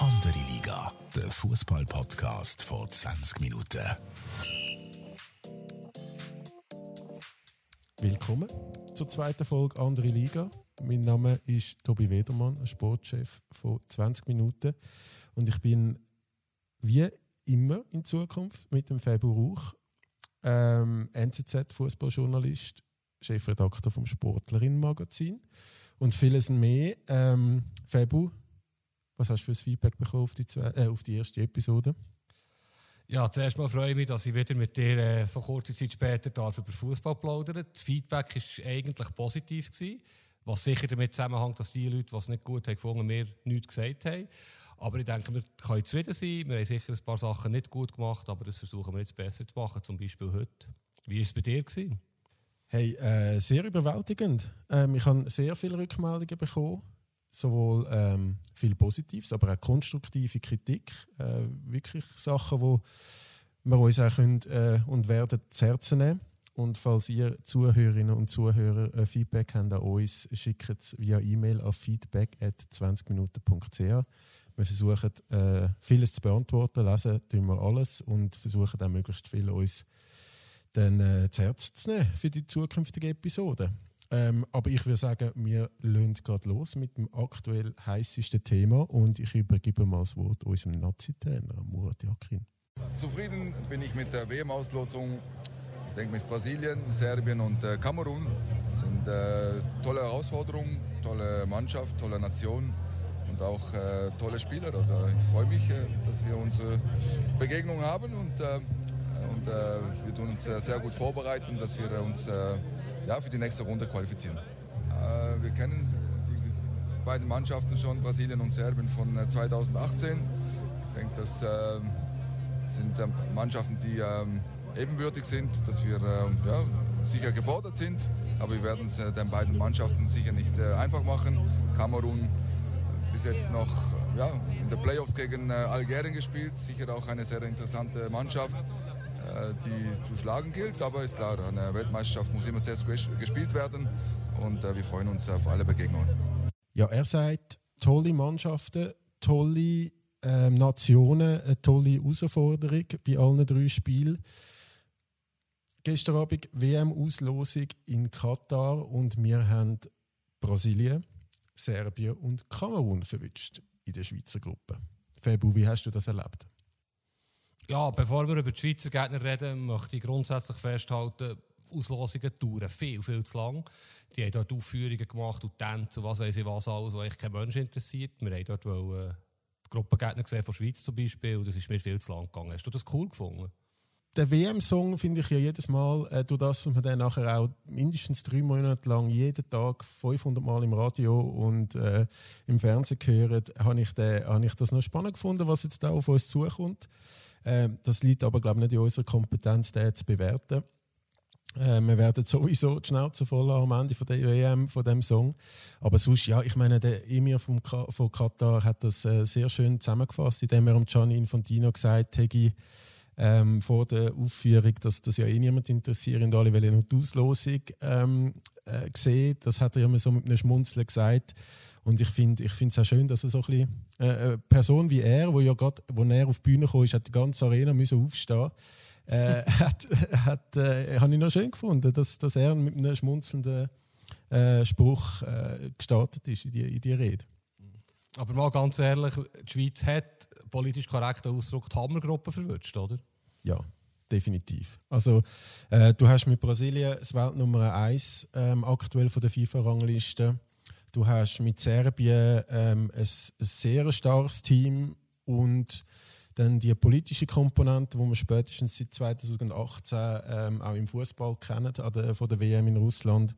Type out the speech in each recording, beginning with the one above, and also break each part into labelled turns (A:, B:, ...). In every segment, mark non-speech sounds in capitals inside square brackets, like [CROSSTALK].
A: Andere Liga, der Fußball-Podcast vor 20 Minuten.
B: Willkommen zur zweiten Folge Andere Liga. Mein Name ist Tobi Wedermann, Sportchef von 20 Minuten. Und ich bin wie immer in Zukunft mit dem Fabu Rauch, ähm, NZZ-Fußballjournalist, Chefredakteur vom Sportlerinnen-Magazin und vieles mehr. Ähm, Fabu, was hast du für ein Feedback bekommen auf die, zwei, äh, auf die erste Episode?
C: Ja, zuerst mal freue ich mich, dass ich wieder mit dir äh, so kurze Zeit später darf über Fußball plaudern Das Feedback war eigentlich positiv. Gewesen, was sicher damit zusammenhängt, dass die Leute, die es nicht gut haben gefunden, mir nichts gesagt haben. Aber ich denke, wir können zufrieden sein. Wir haben sicher ein paar Sachen nicht gut gemacht, aber das versuchen wir jetzt besser zu machen, zum Beispiel heute. Wie war es bei dir? Gewesen?
B: Hey, äh, sehr überwältigend. Ähm, ich habe sehr viele Rückmeldungen bekommen. Sowohl ähm, viel Positives, aber auch konstruktive Kritik. Äh, wirklich Sachen, die wir uns auch können, äh, und werden zu Herzen nehmen. Und falls ihr Zuhörerinnen und Zuhörer äh, Feedback habt an uns, schickt es via E-Mail auf feedback.20minuten.ch. Wir versuchen, äh, vieles zu beantworten, lesen tun wir alles und versuchen auch möglichst viel uns dann äh, zu Herzen zu nehmen für die zukünftigen Episoden. Ähm, aber ich würde sagen, wir lösen gerade los mit dem aktuell heißesten Thema und ich übergebe mal das Wort unserem Nazi-Trainer Murat Yakin.
D: Zufrieden bin ich mit der WM-Auslosung. Ich denke mit Brasilien, Serbien und äh, Kamerun. Das sind äh, tolle Herausforderungen, tolle Mannschaft, tolle Nation und auch äh, tolle Spieler. Also ich freue mich, äh, dass wir unsere Begegnung haben und äh, und äh, wir tun uns äh, sehr gut vorbereiten, dass wir uns äh, ja, für die nächste Runde qualifizieren. Wir kennen die beiden Mannschaften schon, Brasilien und Serbien, von 2018. Äh, ich denke, das sind Mannschaften, die ähm, ebenwürdig sind, dass wir ja, sicher gefordert sind. Aber wir werden es den beiden Mannschaften sicher nicht einfach machen. Kamerun bis jetzt noch ja, in den Playoffs gegen Algerien gespielt, sicher auch eine sehr interessante Mannschaft. Äh, die zu schlagen gilt. Aber ist klar, eine Weltmeisterschaft muss immer zuerst gespielt werden und äh, wir freuen uns auf alle Begegnungen.
B: Ja, er sagt, tolle Mannschaften, tolle ähm, Nationen, eine tolle Herausforderung bei allen drei Spielen. Gestern Abend WM-Auslosung in Katar und wir haben Brasilien, Serbien und Kamerun verwünscht in der Schweizer Gruppe. Febu, wie hast du das erlebt?
C: Ja, bevor wir über die Schweizer Gegner reden, möchte ich grundsätzlich festhalten, Auslosungen dauern viel, viel zu lang. Die haben dort Aufführungen gemacht und Tänze und was weiß ich was alles, was eigentlich kein Mensch interessiert. Wir haben dort wollen, die Gruppengegner gesehen von der Schweiz zum Beispiel und das ist mir viel zu lang gegangen. Hast du das cool gefunden?
B: Der WM-Song finde ich ja jedes Mal, äh, durch das, dass man dann nachher auch mindestens drei Monate lang jeden Tag 500 Mal im Radio und äh, im Fernsehen gehört, habe ich, hab ich das noch spannend gefunden, was jetzt da auf uns zukommt. Ähm, das liegt aber, glaube ich, nicht in unserer Kompetenz, den zu bewerten. Äh, wir werden sowieso die Schnauze voll am Ende von der EM, von dem Song. Aber sonst, ja, ich meine, der Emir vom von Katar hat das äh, sehr schön zusammengefasst, indem er um Gianni Infantino gesagt hat, ähm, vor der Aufführung, dass das ja eh niemand interessiert und alle wollen nur die Auslosung ähm, äh, sehen. Das hat er immer so mit einem Schmunzeln gesagt. Und ich finde ich es auch schön, dass er so ein bisschen, äh, eine Person wie er, wo ja gerade, wo er auf die Bühne kam, hat die ganze Arena müssen aufstehen äh, [LAUGHS] hat, hat, äh, habe ich noch schön gefunden, dass, dass er mit einem schmunzelnden äh, Spruch äh, gestartet ist in die, in die Rede.
C: Aber mal ganz ehrlich, die Schweiz hat politisch korrekten Ausdruck die Hammergruppe verwünscht, oder?
B: Ja, definitiv. Also äh, du hast mit Brasilien das Weltnummer 1 ähm, aktuell von der FIFA-Rangliste. Du hast mit Serbien ähm, ein, ein sehr starkes Team und dann die politische Komponente, die wir spätestens seit 2018 ähm, auch im Fußball kennen, an der, von der WM in Russland,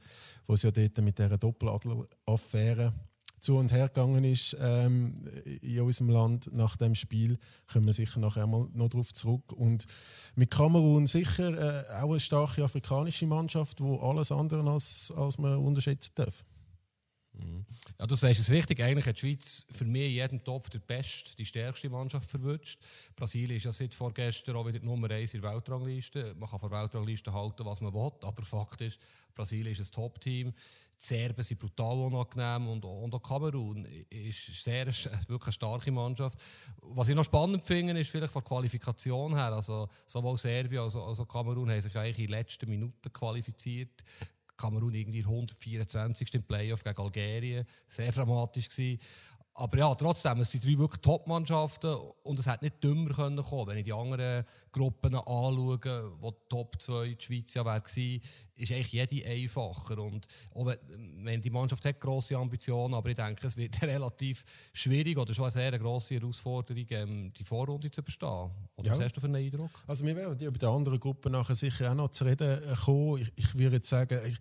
B: wo es ja dort mit dieser Doppeladler-Affäre zu und her gegangen ist ähm, in unserem Land nach dem Spiel, kommen wir sicher nachher mal noch darauf zurück. Und mit Kamerun sicher äh, auch eine starke afrikanische Mannschaft, wo alles andere als, als man unterschätzen darf.
C: Mhm. Ja, du sagst es richtig. Eigentlich hat die Schweiz für mich in jedem Topf der beste, die stärkste Mannschaft verwünscht. Brasilien ist ja seit vorgestern auch wieder die Nummer 1 in der Weltrangliste. Man kann von der Weltrangliste halten, was man will, aber Fakt ist, Brasilien ist ein Top-Team. Die Serben sind brutal unangenehm und, und auch Kamerun ist sehr, [LAUGHS] wirklich eine starke Mannschaft. Was ich noch spannend finde, ist vielleicht von der Qualifikation her. Also, sowohl Serbien als auch Kamerun haben sich eigentlich in den letzten Minuten qualifiziert. Kamerun irgendwie 124. im Playoff gegen Algerien. Sehr dramatisch gewesen. Aber ja, trotzdem, es sind drei wirklich Top-Mannschaften und es hätte nicht dümmer können kommen, wenn ich die anderen Gruppen anschaue, wo die Top 2 die Schweiz ja wäre ist eigentlich jede einfacher. Und auch wenn, wenn die Mannschaft hat grosse Ambitionen, aber ich denke, es wird [LAUGHS] relativ schwierig oder schon eine sehr grosse Herausforderung, ähm, die Vorrunde zu überstehen. Oder ja. was hast du für einen Eindruck?
B: Also wir werden über die anderen Gruppen nachher sicher auch noch zu reden kommen. Ich, ich würde jetzt sagen, ich,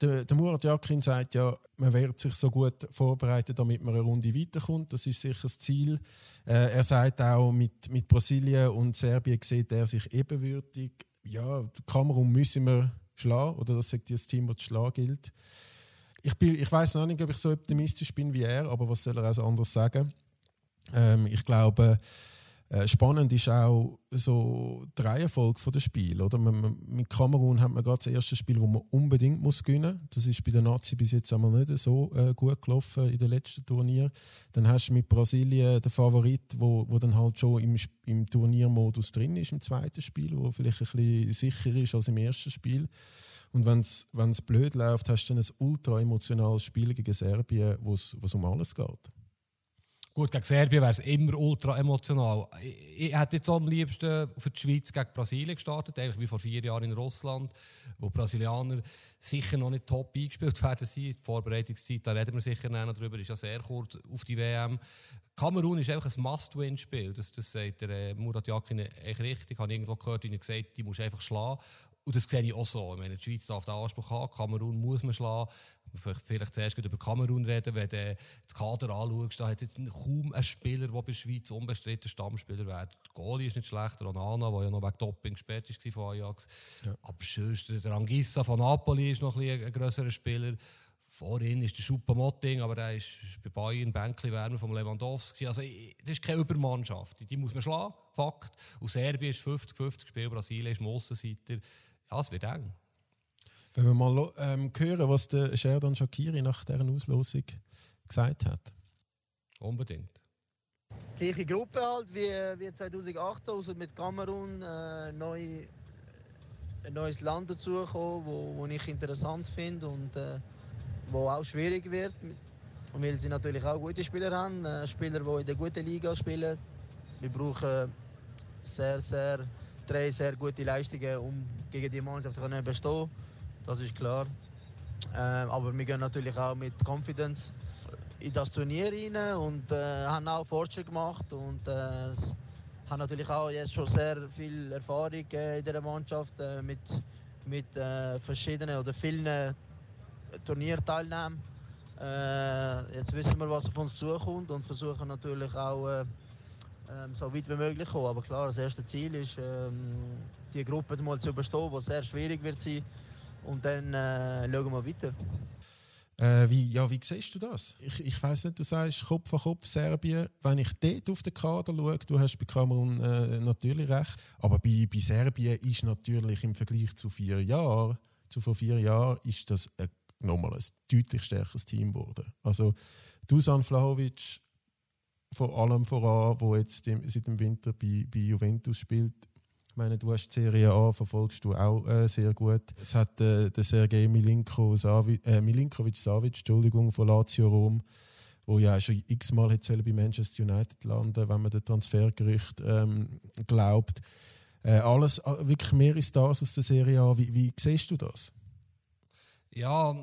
B: der, der Murat Yakin sagt ja, man wird sich so gut vorbereiten, damit man eine Runde weiterkommt. Das ist sicher das Ziel. Äh, er sagt auch, mit, mit Brasilien und Serbien sieht er sich ebenwürdig. Ja, Kamerun müssen wir schlagen, oder das sagt das Team, das schlagen gilt. Ich, bin, ich weiß noch nicht, ob ich so optimistisch bin wie er, aber was soll er auch anders sagen? Ähm, ich glaube, äh, spannend ist auch so die Reihenfolge der Spiele. Oder? mit Kamerun hat man gerade das erste Spiel, das man unbedingt muss gewinnen muss. Das ist bei der Nazi bis jetzt einmal nicht so äh, gut gelaufen in den letzten Turnier. Dann hast du mit Brasilien den Favorit, wo, wo dann halt schon im, im Turniermodus drin ist im zweiten Spiel, wo vielleicht ein bisschen sicherer ist als im ersten Spiel. Und wenn es blöd läuft, hast du dann ein ultra emotionales Spiel gegen Serbien, wo es um alles geht.
C: Gut, gegen Serbien wäre es immer ultra emotional. Ich, ich hätte jetzt am liebsten für die Schweiz gegen Brasilien gestartet, eigentlich wie vor vier Jahren in Russland, wo die Brasilianer sicher noch nicht top eingespielt [LAUGHS] werden Die Vorbereitungszeit, da reden wir sicher noch drüber, ist ja sehr kurz auf die WM. Kamerun ist einfach ein Must-Win-Spiel. Das, das sagt der äh, Murat Yakin echt richtig. Ich habe irgendwo gehört, wie er gesagt die muss einfach schlagen. Und das sehe ich auch so. Ich meine, die Schweiz darf den Anspruch haben, Kamerun muss man schlagen vielleicht zuerst über Kamerun reden, wenn du das Kader anschaust, da hat jetzt kaum einen Spieler, der bei der Schweiz unbestritten Stammspieler wird. Der Goalie ist nicht schlecht, Ronana, der ja noch wegen Doping gesperrt war von Ajax. Ja. Aber sonst, der Angissa von Napoli ist noch ein, ein grösserer Spieler. Vorhin ist der Schupamotting, aber der ist bei Bayern Bänkli wärmer von Lewandowski. Also, das ist keine Übermannschaft. Die muss man schlagen, Fakt. Und Serbien ist 50-50 Spiel, Brasilien ist Mossenseiter. Ja, es wird eng.
B: Wenn wir mal ähm, hören, was der Sheridan Shakiri nach dieser Auslosung gesagt hat.
C: Unbedingt.
E: Gleiche Gruppe halt wie, wie 2018, also mit Kamerun äh, neu, ein neues Land dazugekommen, wo, wo ich interessant finde und äh, wo auch schwierig wird. Und weil sie natürlich auch gute Spieler haben, äh, Spieler, die in der guten Liga spielen. Wir brauchen sehr, sehr, drei sehr gute Leistungen, um gegen die Mannschaft zu bestehen das ist klar. Ähm, aber wir gehen natürlich auch mit Confidence in das Turnier rein und äh, haben auch Fortschritte gemacht und äh, haben natürlich auch jetzt schon sehr viel Erfahrung äh, in der Mannschaft äh, mit, mit äh, verschiedenen oder vielen Turnierteilnahmen. Äh, jetzt wissen wir, was auf uns zukommt und versuchen natürlich auch ähm, so weit wie möglich kommen. Aber klar, das erste Ziel ist, ähm, die Gruppe mal zu überstehen, was sehr schwierig wird sein und dann äh, schauen wir weiter.
B: Äh, wie, ja, wie siehst du das? Ich, ich weiß nicht, du sagst Kopf an Kopf Serbien. Wenn ich dort auf den Kader schaue, du hast bei Kamerun äh, natürlich recht, aber bei, bei Serbien ist natürlich im Vergleich zu vier Jahren, zu vor vier Jahren, ist das ein, nochmal ein deutlich stärkeres Team geworden. Also Dusan Vlahovic vor allem voran, wo jetzt im, seit dem Winter bei, bei Juventus spielt, ich meine, du hast die Serie A, verfolgst du auch äh, sehr gut. Es hat äh, der Sergej äh, Milinkovic Savic, Entschuldigung, von Lazio Rom, wo ja schon x-mal bei Manchester United landen wenn man den Transfergerücht ähm, glaubt. Äh, alles äh, wirklich mehr ist das aus der Serie A. Wie, wie siehst du das?
C: Ja,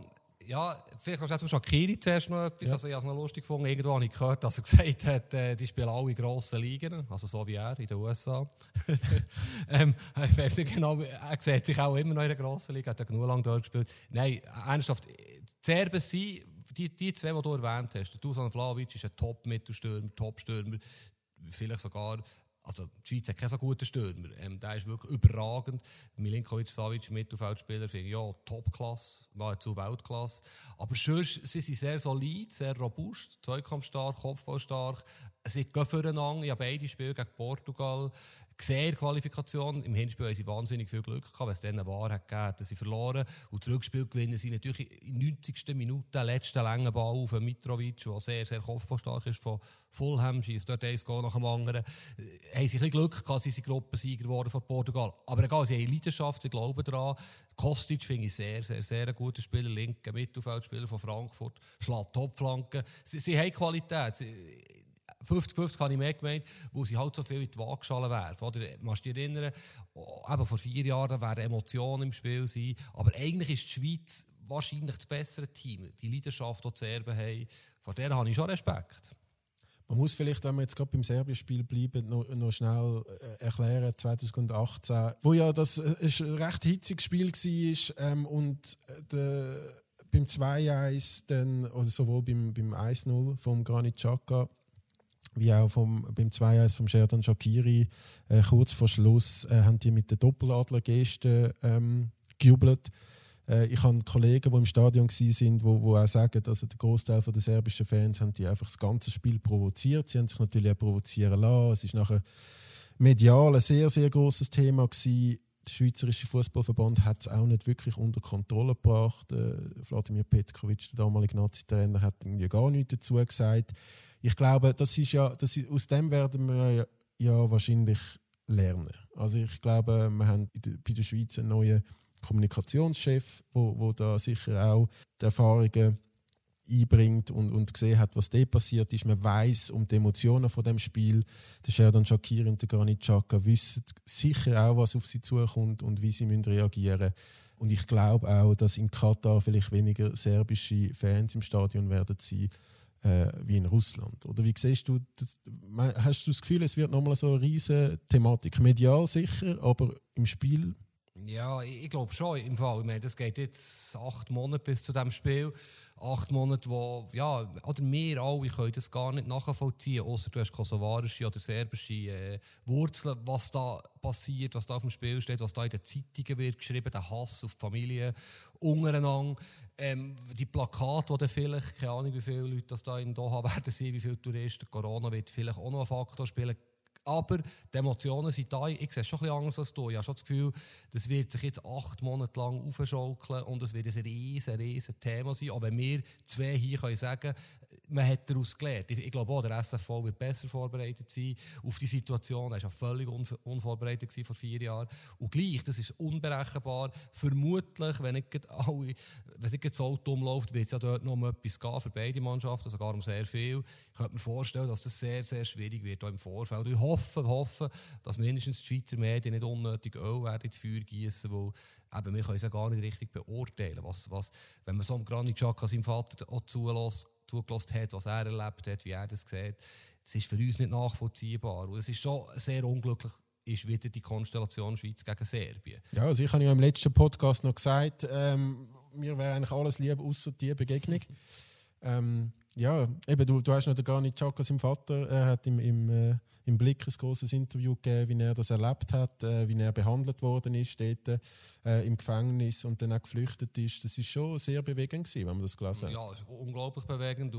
C: ja, vielleicht kannst du jetzt Shakiri zuerst noch etwas. Ja. Also ich habe es noch lustig gefunden. Irgendwo habe ich gehört, dass er [LAUGHS] gesagt hat, äh, die spielen alle in grossen Ligen. Also so wie er in den USA. [LAUGHS] ähm, ich weiß nicht genau, er sieht sich auch immer noch in der grossen Liga. Hat ja genug lange dort gespielt. Nein, ernsthaft, die Serben sind, die, die zwei, die du erwähnt hast, der Dusan Vlaovic ist ein Top-Mittelstürmer, Top-Stürmer, vielleicht sogar also die Schweiz hat keinen so guten Stürmer. Ähm, der ist wirklich überragend. Milinkovic Savic, Mittelfeldspieler, finde ja Topklasse, nahezu Weltklasse. Aber sonst sie sind sehr solid, sehr robust, zweikampfstark, kopfballstark. Sie gehen füreinander. Ich habe beide Spiele gegen Portugal gesehen, Qualifikation. Im Hinspiel haben sie wahnsinnig viel Glück gehabt, wenn es dann eine Wahrheit gegeben hat, sie verloren. Und das Rückspiel gewinnen sie natürlich in 90. Minute, den letzten langen Ball auf Mitrovic, der sehr, sehr kopfballstark ist, von Fulham, schießt dort eins nach dem anderen. Äh, haben sie ein bisschen Glück gehabt, sie sind Gruppensieger geworden von Portugal. Aber egal, sie haben Leidenschaft, sie glauben daran. Kostic finde ich sehr, sehr, sehr ein guter Spieler, linker Mittelfeldspieler von Frankfurt, schlägt Topflanken. Sie, sie haben Qualität. Sie, 50-50 habe ich mehr gemeint, wo sie halt so viel in die Waagschale werfen. Oder, machst du dich erinnern, oh, eben vor vier Jahren werden Emotionen im Spiel sein, aber eigentlich ist die Schweiz wahrscheinlich das bessere Team. Die Leidenschaft, die die Serben haben, vor der habe ich schon Respekt.
B: Man muss vielleicht, wenn wir jetzt gerade beim Serbien-Spiel bleiben, noch, noch, schnell äh, erklären, 2018, wo ja das äh, ein recht hitziges Spiel war ähm, und äh, der, beim 2-1, dann, also sowohl beim, beim 1-0 vom Granit Xhaka wie auch vom, beim 2-1 vom Sherdan Shakiri, äh, kurz vor Schluss, äh, haben die mit der Doppeladler-Geste ähm, gejubelt. Äh, ich habe Kollegen, die im Stadion waren, wo, wo auch sagen, also der Großteil der serbischen Fans haben die einfach das ganze Spiel provoziert. Sie haben sich natürlich auch provozieren lassen. Es ist nachher medial ein sehr, sehr großes Thema gewesen. Der Schweizerische Fußballverband hat es auch nicht wirklich unter Kontrolle gebracht. Äh, Wladimir Petkovic, der damalige Nazi-Trainer, hat irgendwie gar nichts dazu gesagt ich glaube, das ist ja, das ist, aus dem werden wir ja, ja wahrscheinlich lernen. Also ich glaube, wir haben bei der Schweiz einen neuen Kommunikationschef, wo, wo da sicher auch die Erfahrungen einbringt und, und gesehen hat, was da passiert ist. Man weiß um die Emotionen von dem Spiel. Der Sheridan Shakir und der Granit Xhaka wissen sicher auch, was auf sie zukommt und wie sie müssen reagieren müssen. Und ich glaube auch, dass in Katar vielleicht weniger serbische Fans im Stadion werden sein äh, wie in Russland. Oder wie siehst du, das, hast du das Gefühl, es wird nochmal so eine riesige Thematik? Medial sicher, aber im Spiel?
C: Ja, ich, ich glaube schon im Fall. Ich meine, das geht jetzt acht Monate bis zu diesem Spiel. Acht Monate, wo, ja, oder wir alle können das gar nicht nachvollziehen, außer du hast kosovarische oder serbische äh, Wurzeln, was da passiert, was da auf dem Spiel steht, was da in den Zeitungen wird geschrieben, der Hass auf die Familie untereinander. Ähm, die Plakate, die vielleicht, keine Ahnung, wie viele Leute das da in Doha [LAUGHS] werden sehen, wie viele Touristen, Corona wird vielleicht auch noch ein Faktor spielen. Aber die Emotionen sind da. Ich sehe es schon ein bisschen anders als du. Ich habe schon das Gefühl, das wird sich jetzt acht Monate lang aufschaukeln und es wird ein riesen, riesen Thema sein. Aber wir zwei hier können sagen man hat daraus gelernt. Ich, ich, glaube auch, der SFV wird besser vorbereitet sein auf die Situation. Er war völlig un, unvorbereitet vor vier Jahren. Und gleich, das ist unberechenbar. Vermutlich, wenn nicht, alle, wenn nicht das Auto umläuft, wird es ja dort noch um etwas gehen für beide Mannschaften, sogar um sehr viel. Ich könnte mir vorstellen, dass das sehr, sehr schwierig wird auch im Vorfeld. Und ich hoffe, hoffe, dass mindestens die Schweizer Medien nicht unnötig Öl werden ins Feuer gießen, weil eben, wir können es ja gar nicht richtig beurteilen. Was, was, wenn man so einem Granit Xhaka seinem Vater auch zulässt, zugelassen hat, was er erlebt hat, wie er das sieht, es ist für uns nicht nachvollziehbar. Und es ist schon sehr unglücklich, ist wieder die Konstellation Schweiz gegen Serbien.
B: Ja, also ich habe ja im letzten Podcast noch gesagt, ähm, mir wäre eigentlich alles lieb, außer die Begegnung. ähm, ja, eben, du, du hast noch gar nicht Chaka, sein Vater, er hat im, im, äh, im Blick ein großes Interview gegeben, wie er das erlebt hat, äh, wie er behandelt worden ist dort äh, im Gefängnis und dann auch geflüchtet ist. Das ist schon sehr bewegend gewesen, wenn man das gelesen hat.
C: Ja, unglaublich bewegend.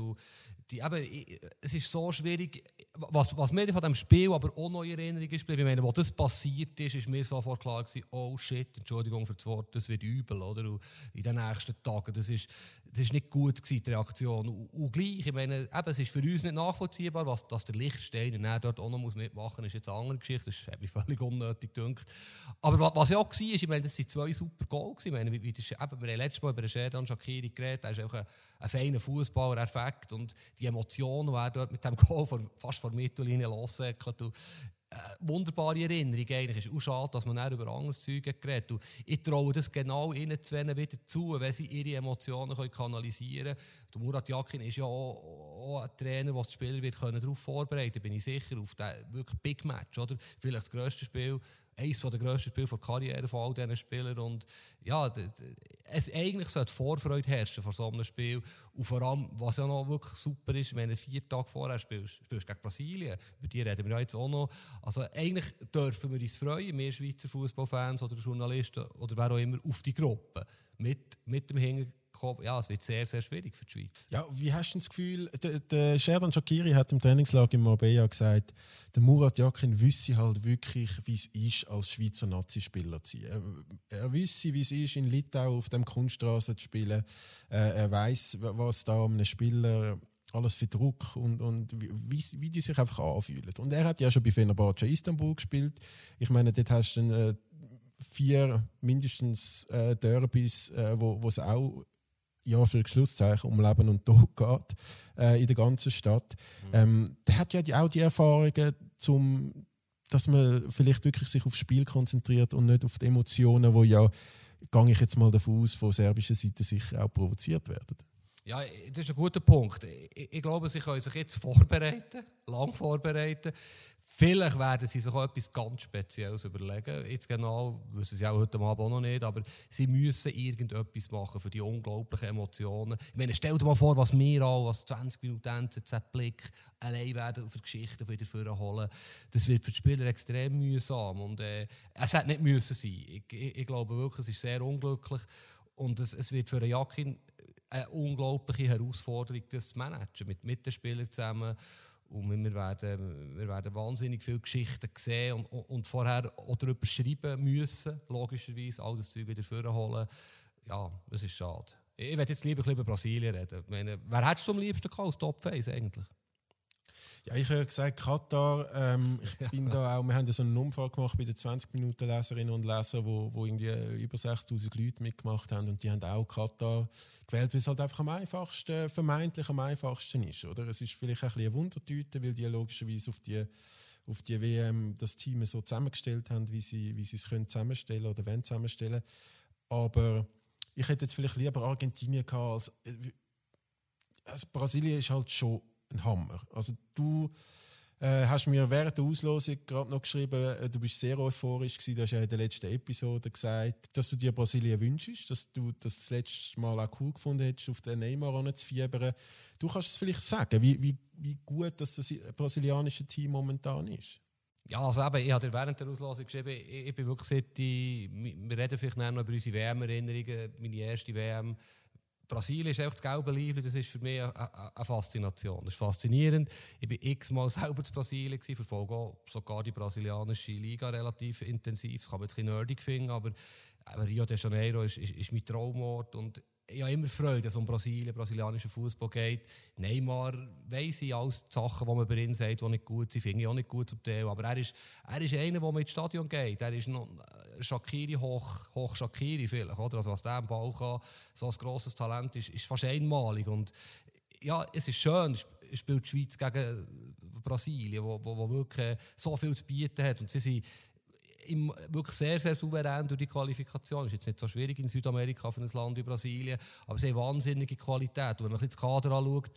C: Die, eben, es ist so schwierig, was, was mir von dem Spiel aber auch noch in Erinnerung ist, ich meine, wo das passiert ist, ist mir sofort klar gewesen, oh shit, Entschuldigung für das Wort, das wird übel, oder? Und in den nächsten Tagen, das ist, das ist nicht gut gewesen, die Reaktion. Und, und gleich, ich meine, eben, es ist für uns nicht nachvollziehbar, was, dass der Lichtsteiner dort auch noch mitmachen muss, ist jetzt eine andere Geschichte, das hat mich völlig unnötig gedacht. Aber was, was ja auch war, ist, ich meine, das sind zwei super Goals. Ich meine, wie, wie das, eben, wir haben letztes Mal über den Sherdan Shakiri geredet, er ist einfach ein, ein feiner Fußballer, Effekt und die Emotionen, die er dort mit dem Goal vor, fast vor der Mittellinie lossäckelt. Äh, wunderbare Erinnerung eigentlich. Ist auch schade, dass man auch über anderes Zeug geredet hat. Ich traue das genau ihnen zwei wieder zu, wenn sie ihre Emotionen können kanalisieren können. Murat Yakin ist ja auch, auch ein Trainer, der die Spieler wird können darauf vorbereiten bin ich sicher, auf den wirklich Big Match. Oder? Vielleicht das grösste Spiel eines der grössten Spiele der Karriere von all diesen Spielern. Und ja, es eigentlich sollte Vorfreude herrschen vor so einem Spiel. Und vor allem, was ja noch wirklich super ist, wenn du vier Tage vorher spielst, spielst gegen Brasilien. Über die reden wir ja jetzt auch noch. Also eigentlich dürfen wir uns freuen, wir Schweizer Fußballfans oder Journalisten oder wer auch immer, auf die Gruppe. Mit, mit dem Hintergrund ja, es wird sehr, sehr schwierig für die Schweiz.
B: Ja, wie hast du das Gefühl, der, der Sherdan Shakiri hat im Trainingslager in Marbella gesagt, der Murat Yakin wüsste halt wirklich, wie es ist, als Schweizer Nazispieler zu sein. Er, wüsste, wie es ist, in Litau auf dem Kunststraße zu spielen. Äh, er weiß, was da einem Spieler alles für Druck und, und wie, wie die sich einfach anfühlen. Und er hat ja schon bei Fenerbahce Istanbul gespielt. Ich meine, dort hast du äh, vier mindestens äh, Derbys, äh, wo es auch ja, für Schlusszeichen um Leben und Tod [LAUGHS] geht äh, in der ganzen Stadt. Mhm. Ähm, der hat ja die, auch die Erfahrungen, zum, dass man vielleicht wirklich sich aufs Spiel konzentriert und nicht auf die Emotionen, wo ja, gehe ich jetzt mal davon aus, von serbischer Seite sicher auch provoziert werden.
C: Ja, das ist ein guter Punkt. Ich, ich glaube, sie können sich jetzt vorbereiten, lang vorbereiten. Vielleicht werden sie sich auch etwas ganz Spezielles überlegen. Jetzt genau wissen sie auch heute Abend auch noch nicht, aber sie müssen irgendetwas machen für die unglaublichen Emotionen. Ich meine, stell dir mal vor, was wir auch, was 20 Minuten NZZ-Blick allein werden für Geschichten wieder holen. Das wird für die Spieler extrem mühsam und äh, es hätte nicht müssen sein. Ich, ich, ich, glaube wirklich, es ist sehr unglücklich und es, es wird für Jakin eine unglaubliche Herausforderung, das zu managen, mit, den Spielern zusammen. Und wir werden, wir werden wahnsinnig viele Geschichten sehen und, und vorher auch darüber schreiben müssen, logischerweise, all das Zeug wieder vorholen. Ja, das ist schade. Ich werde jetzt lieber über Brasilien reden. Meine, wer hättest du am liebsten als Top 1 eigentlich?
B: Ja, ich habe gesagt, Katar, ähm, ich [LAUGHS] bin da auch, wir haben so einen Umfang gemacht bei den 20 Minuten Leserinnen und Lesern, wo, wo irgendwie über 6000 Leute mitgemacht haben und die haben auch Katar gewählt, weil es halt einfach am einfachsten, vermeintlich am einfachsten ist, oder? Es ist vielleicht ein bisschen eine Wundertüte, weil die logischerweise auf die auf die WM das Team so zusammengestellt haben, wie sie, wie sie es können zusammenstellen oder wollen zusammenstellen. Aber ich hätte jetzt vielleicht lieber Argentinien gehabt als, als Brasilien ist halt schon ein Hammer. Also du äh, hast mir während der Auslosung gerade noch geschrieben, äh, du bist sehr euphorisch gewesen, du hast ja in der letzten Episode gesagt, dass du dir Brasilien wünschst, dass du das, das letzte Mal auch cool gefunden hättest, auf den Neymar zu fiebern. Du kannst es vielleicht sagen, wie, wie, wie gut dass das brasilianische Team momentan ist.
C: Ja, also eben, ich habe während der Auslosung geschrieben, ich, ich bin wirklich seit wir reden vielleicht noch über unsere WM-Erinnerungen, meine erste WM, Brasilien ist einfach das gelbe Liebling, das ist für mich eine, Faszination. Das ist faszinierend. Ich war x-mal [LAUGHS] selber in Brasilien, verfolge sogar die brasilianische Liga relativ intensiv. Das kann man jetzt ein bisschen nerdig finden, aber Rio de Janeiro ist, ist, ist mein Traumort und ich habe immer Freude, dass es um Brasilien, brasilianischen Fußball geht. Neymar weiss ich alles die Sachen, die man über ihn sagt, die nicht gut sind, finde ich auch nicht gut zum Teil. Aber er ist, er ist einer, der mit ins Stadion geht. Er ist noch äh, Shakiri hoch, hoch Shakiri vielleicht, oder? Also was der im Ball kann, so ein grosses Talent ist, ist fast einmalig. Und ja, es ist schön, spielt die Schweiz gegen Brasilien, wo, wo, wo wirklich so viel zu bieten hat. Und sie sind im, wirklich sehr, sehr souverän durch die Qualifikation. Ist jetzt nicht so schwierig in Südamerika für ein Land wie Brasilien, aber sie haben wahnsinnige Qualität. Und wenn man das Kader anschaut,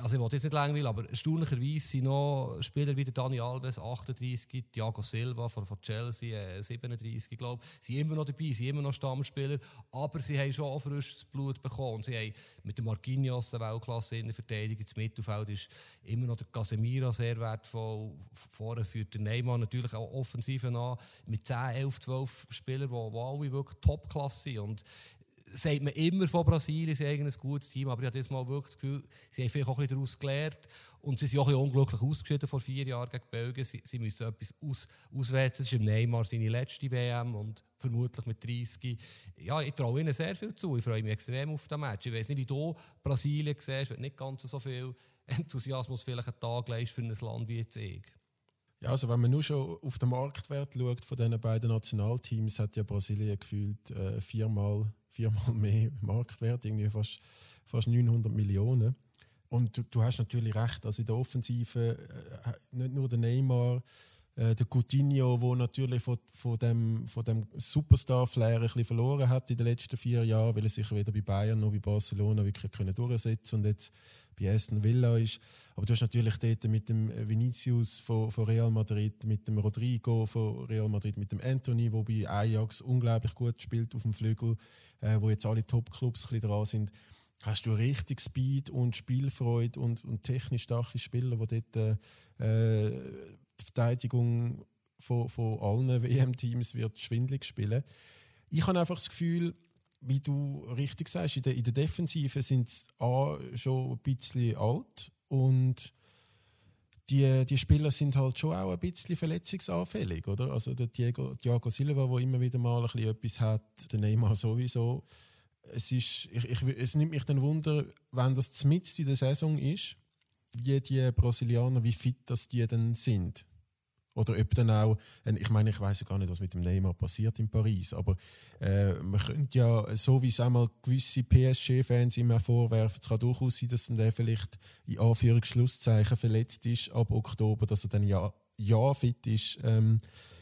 C: also ich wollte jetzt nicht langweilig, aber erstaunlicherweise sind noch Spieler wie Dani Alves, 38, Thiago Silva von, von Chelsea, 37, glaube ich, sind immer noch dabei, sind immer noch Stammspieler, aber sie haben schon frisches Blut bekommen. Sie haben mit dem Marquinhos eine Weltklasse in der Verteidigung, das Mittelfeld ist immer noch der Casemiro sehr wertvoll, vorher führt der Neymar natürlich auch Offensiven an, mit 10, 11, 12 Spielern, die, die alle wirklich Topklasse sind und sagt man immer von Brasilien, sie haben ein gutes Team, aber ich habe mal wirklich das Gefühl, sie haben vielleicht auch ein daraus gelernt und sie sind auch ein unglücklich ausgeschieden vor vier Jahren gegen Belgien. Sie, sie müssen etwas aus, auswerten. Es ist im Neymar seine letzte WM und vermutlich mit 30. Ja, ich traue ihnen sehr viel zu. Ich freue mich extrem auf das Match. Ich weiß nicht, wie du Brasilien siehst, wenn nicht ganz so viel Enthusiasmus vielleicht einen Tag leist für ein Land wie jetzt ich.
B: Ja, also wenn man nur schon auf den Marktwert schaut von diesen beiden Nationalteams, hat ja Brasilien gefühlt äh, viermal viermal [LAUGHS] mehr Marktwert, irgendwie fast, fast 900 Millionen. Und du, du hast natürlich recht, also in der Offensive, äh, nicht nur der Neymar, äh, der Coutinho, der natürlich von, von dem, von dem Superstar-Flair verloren hat in den letzten vier Jahren, weil er sich weder bei Bayern noch bei Barcelona wirklich können durchsetzen und jetzt bei Aston Villa ist. Aber du hast natürlich dort mit dem Vinicius von, von Real Madrid, mit dem Rodrigo von Real Madrid, mit dem Anthony, der bei Ajax unglaublich gut spielt auf dem Flügel, äh, wo jetzt alle Top-Clubs dran sind hast du richtig Speed und Spielfreude und, und technisch starke Spieler, die dort äh, die Verteidigung von, von allen [LAUGHS] WM-Teams wird schwindlig spielen. Ich habe einfach das Gefühl, wie du richtig sagst, in der, in der Defensive sind sie schon ein bisschen alt und die, die Spieler sind halt schon auch ein bisschen verletzungsanfällig, oder? Also der Diego, Thiago Silva, der immer wieder mal ein bisschen etwas hat, der Neymar sowieso. Es, ist, ich, ich, es nimmt mich dann Wunder, wenn das mitten in der Saison ist, wie die Brasilianer, wie fit das die denn sind. Oder ob dann auch, ich meine, ich weiß ja gar nicht, was mit dem Neymar passiert in Paris, aber äh, man könnte ja, so wie es einmal gewisse PSG-Fans immer vorwerfen, es kann durchaus sein, dass der vielleicht in Anführungsschlusszeichen verletzt ist ab Oktober, dass er dann ja, ja fit ist ähm,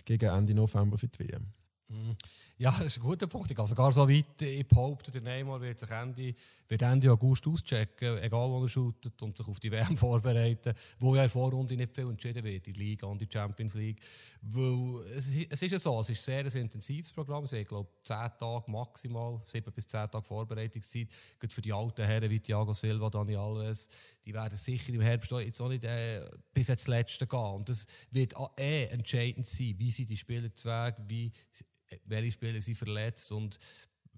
B: gegen Ende November für die WM.
C: Mhm. Ja, das ist ein guter Punkt. Ich gehe so weit, ich behaupte, der Neymar wird sich Ende, wird Ende August auschecken, egal wo er shootet, und sich auf die WM [LAUGHS] vorbereiten, wo ja in der Vorrunde nicht viel entschieden wird, die Liga und die Champions League. Weil es, es ist ja so, es ist sehr ein sehr intensives Programm. Es ich glaube, 10 Tage maximal, 7 bis 10 Tage Vorbereitungszeit. Gerade für die alten Herren wie Thiago Silva, Dani Alves, die werden sicher im Herbst jetzt auch nicht äh, bis ins Letzte gehen. Und das wird eh entscheidend sein, wie sie die Spieler wie welche Spieler sind verletzt und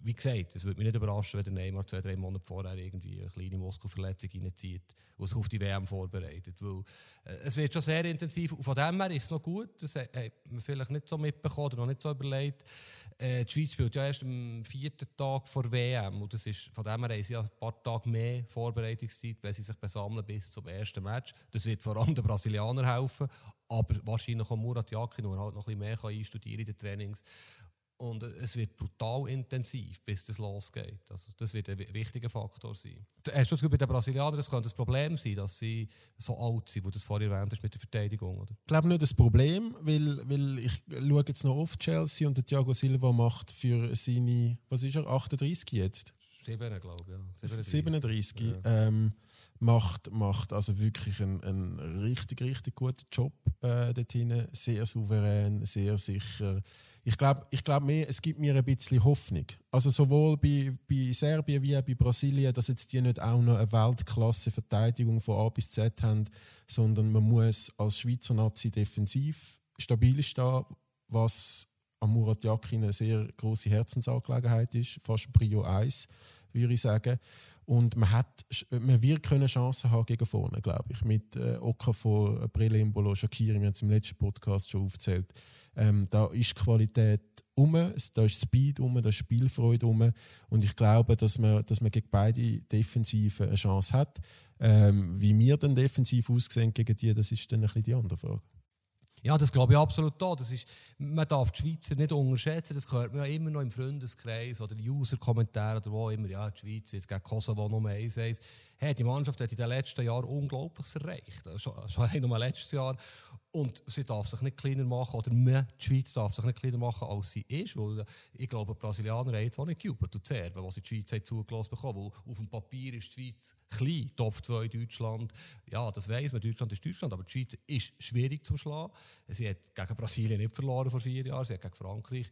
C: wie gesagt, es würde mich nicht überraschen, wenn der Neymar zwei, drei Monate vorher irgendwie eine kleine Muskelverletzung reinzieht und sich auf die WM vorbereitet. Weil, äh, es wird schon sehr intensiv und von dem her ist es noch gut, das hat man vielleicht nicht so mitbekommen oder noch nicht so überlegt. Äh, die Schweiz spielt ja erst am vierten Tag vor WM und das ist, von dem her haben sie ja ein paar Tage mehr Vorbereitungszeit, wenn sie sich besammeln bis zum ersten Match. Das wird vor allem den Brasilianern helfen, aber wahrscheinlich auch Murat Yakin, der halt noch ein bisschen mehr einstudieren in den Trainings. Und es wird brutal intensiv, bis das losgeht. Also das wird ein wichtiger Faktor sein. Hast du das bei den Brasilianern, es könnte ein Problem sein, dass sie so alt sind, wo du das vorher erwähnt hast mit der Verteidigung, oder?
B: Ich glaube nicht das Problem, weil, weil ich schaue jetzt noch auf Chelsea und der Thiago Silva macht für seine, was ist er, 38 jetzt?
C: 7, glaube ich, ja.
B: 37. 37 ja. ähm, macht, macht also wirklich einen, einen richtig, richtig guten Job äh, dort hinten. Sehr souverän, sehr sicher ich glaube, ich glaub es gibt mir ein bisschen Hoffnung. Also sowohl bei, bei Serbien wie auch bei Brasilien, dass jetzt die nicht auch noch eine Weltklasse-Verteidigung von A bis Z haben, sondern man muss als Schweizer Nazi defensiv stabil stehen, was am Murat Yakin eine sehr große Herzensangelegenheit ist, fast Prio 1, würde ich sagen. Und man, hat, man wird können Chancen haben gegen vorne, glaube ich. Mit äh, Okafor, Brele Imbolo, Shakiri, wir haben es im letzten Podcast schon aufgezählt. Ähm, da ist Qualität um, da ist Speed um, da ist Spielfreude um. Und ich glaube, dass man, dass man gegen beide Defensiven eine Chance hat. Ähm, wie wir dann defensiv aussehen gegen die, das ist dann ein bisschen die andere Frage.
C: Ja, das glaube ich absolut da. Das ist, man darf die Schweizer nicht unterschätzen. Das hört man ja immer noch im Freundeskreis oder User-Kommentaren oder wo immer. Ja, die Schweiz jetzt gegen Kosovo 1 1 hey, die Mannschaft hat in den letzten Jahren Unglaubliches erreicht. Schon, schon nur letztes Jahr. Und sie darf sich nicht kleiner machen, oder die Schweiz darf sich nicht kleiner machen, als sie ist. Weil ich glaube, die Brasilianer haben jetzt auch nicht gejubelt und Serben, was sie die Schweiz zugelassen bekommen. Weil auf dem Papier ist die Schweiz klein, Top 2 Deutschland. Ja, das weiß man, Deutschland ist Deutschland, aber die Schweiz ist schwierig zum Schlagen. Sie hat gegen Brasilien nicht verloren vor vier Jahren, sie hat gegen Frankreich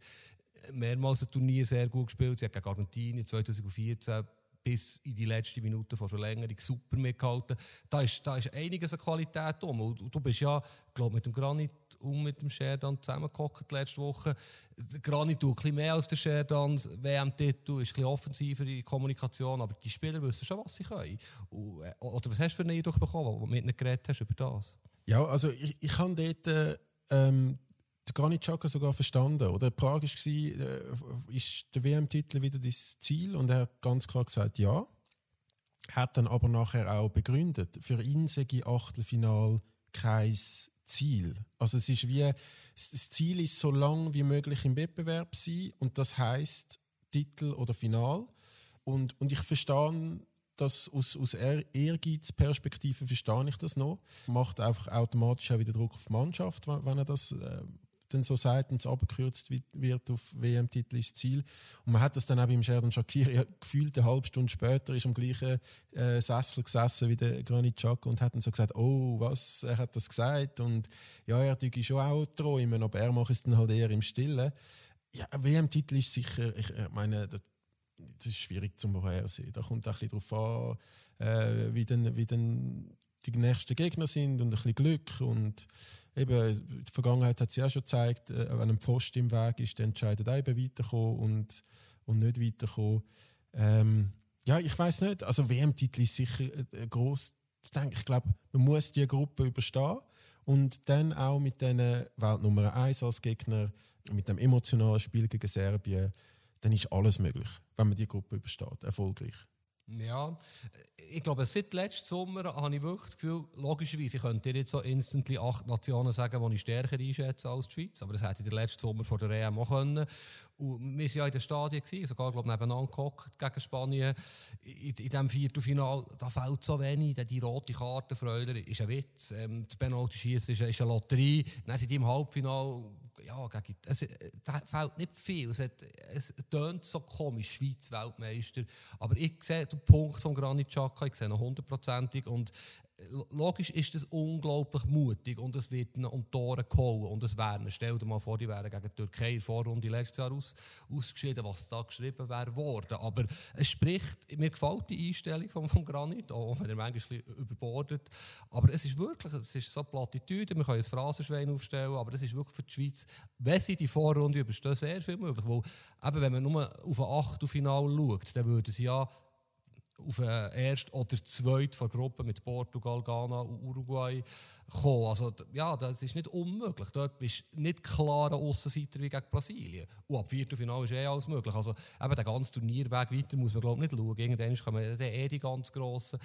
C: mehrmals ein Turnier sehr gut gespielt. Sie hat gegen Argentinien 2014 bis in die letzte Minute von Verlängerung super mitgehalten. Da ist, da ist einiges an Qualität um. Und du bist ja, glaube mit dem Granit und mit dem Sherdan zusammengekocht letzte Woche. Der Granit tut ein mehr als der Sherdan. WM-Titel ist ein offensiver in Kommunikation, aber die Spieler wissen schon, was sie können. Äh, oder was hast du für einen Eindruck bekommen, wo du mit ihnen geredet hast über das?
B: Ja, also ich, ich habe dort ähm, Granit Xhaka sogar verstanden. Oder Prag war, äh, ist der WM-Titel wieder das Ziel? Und er hat ganz klar gesagt, ja. Hat dann aber nachher auch begründet, für ihn sei Achtelfinal kein Ziel. Also es ist wie, das Ziel ist so lang wie möglich im Wettbewerb sein und das heißt Titel oder Final. Und, und ich verstehe das aus, aus Ehrgeizperspektive verstehe ich das noch. Macht einfach automatisch auch wieder Druck auf die Mannschaft, wenn, wenn er das äh, dann so es abgekürzt wird auf WM-Titel ist Ziel. Und man hat das dann auch beim Sheridan Shakiri gefühlt eine halbe Stunde später ist am gleichen äh, Sessel gesessen wie der Granit Xhaka und hat dann so gesagt, oh, was, er hat das gesagt und ja, er tue schon auch träumen, aber er macht es dann halt eher im Stillen. Ja, WM-Titel ist sicher, ich meine, das, das ist schwierig zu vorhersehen. Da kommt auch ein bisschen darauf an, äh, wie, dann, wie dann die nächsten Gegner sind und ein bisschen Glück und eben, die Vergangenheit hat es ja schon gezeigt, äh, wenn ein Pfosten im Weg ist, dann entscheidet auch eben weiterkommen und, und nicht weiterkommen. Ähm, ja, ich weiß nicht. Also WM-Titel ist sicher äh, groß zu denken. Ich glaube, man muss die Gruppe überstehen und dann auch mit den Weltnummer 1 als Gegner, mit dem emotionalen Spiel gegen Serbien, dann ist alles möglich, wenn man die Gruppe übersteht, erfolgreich.
C: Ja, ich glaube, seit letztem Sommer habe ich wirklich das Gefühl, logischerweise, ich könnte dir jetzt so instantly acht Nationen sagen, die ich stärker einschätze als die Schweiz, aber das hätte ich den letzten Sommer vor der EM auch können. Und wir waren ja in den Stadien, gewesen, sogar glaube nebeneinander gehockt gegen Spanien. In, in diesem Viertelfinal, da fällt so wenig, die rote Karte, Freuler, ist ein Witz. Ähm, das Penalty-Schießen ist, ist eine Lotterie. Dann sind die im Halbfinal ja, gegen, es, äh, da fehlt nicht viel. Es, hat, es tönt so komisch, Schweiz Weltmeister. Aber ich sehe den Punkt von Granit Xhaka, ich sehe ihn hundertprozentig. Und logisch ist das unglaublich mutig und es wird um Tore gehauen. Und es wären, stell dir mal vor, die wären gegen die Türkei in Vorrunde letztes Jahr aus, ausgeschieden, was da geschrieben wäre worden. Aber es spricht, mir gefällt die Einstellung von, von Granit, auch wenn er manchmal überbordet, aber es ist wirklich, es ist so Plattitüde, wir können ein Phrasenschwein aufstellen, aber es ist wirklich für die Schweiz, wenn sie die Vorrunde überstehen, sehr viel möglich, weil eben, wenn man nur auf ein Achtelfinale schaut, dann würden sie ja auf einen ersten oder zweiten von Gruppe mit Portugal, Ghana und Uruguay kommen. Also, ja, das ist nicht unmöglich. Dort bist du nicht klarer Aussenseiter wie gegen Brasilien. Und ab Viertelfinale ist eh alles möglich. Also, eben den ganzen Turnierweg weiter muss man, glaube ich, nicht schauen. Irgendwann kommen eh die ganz Grossen.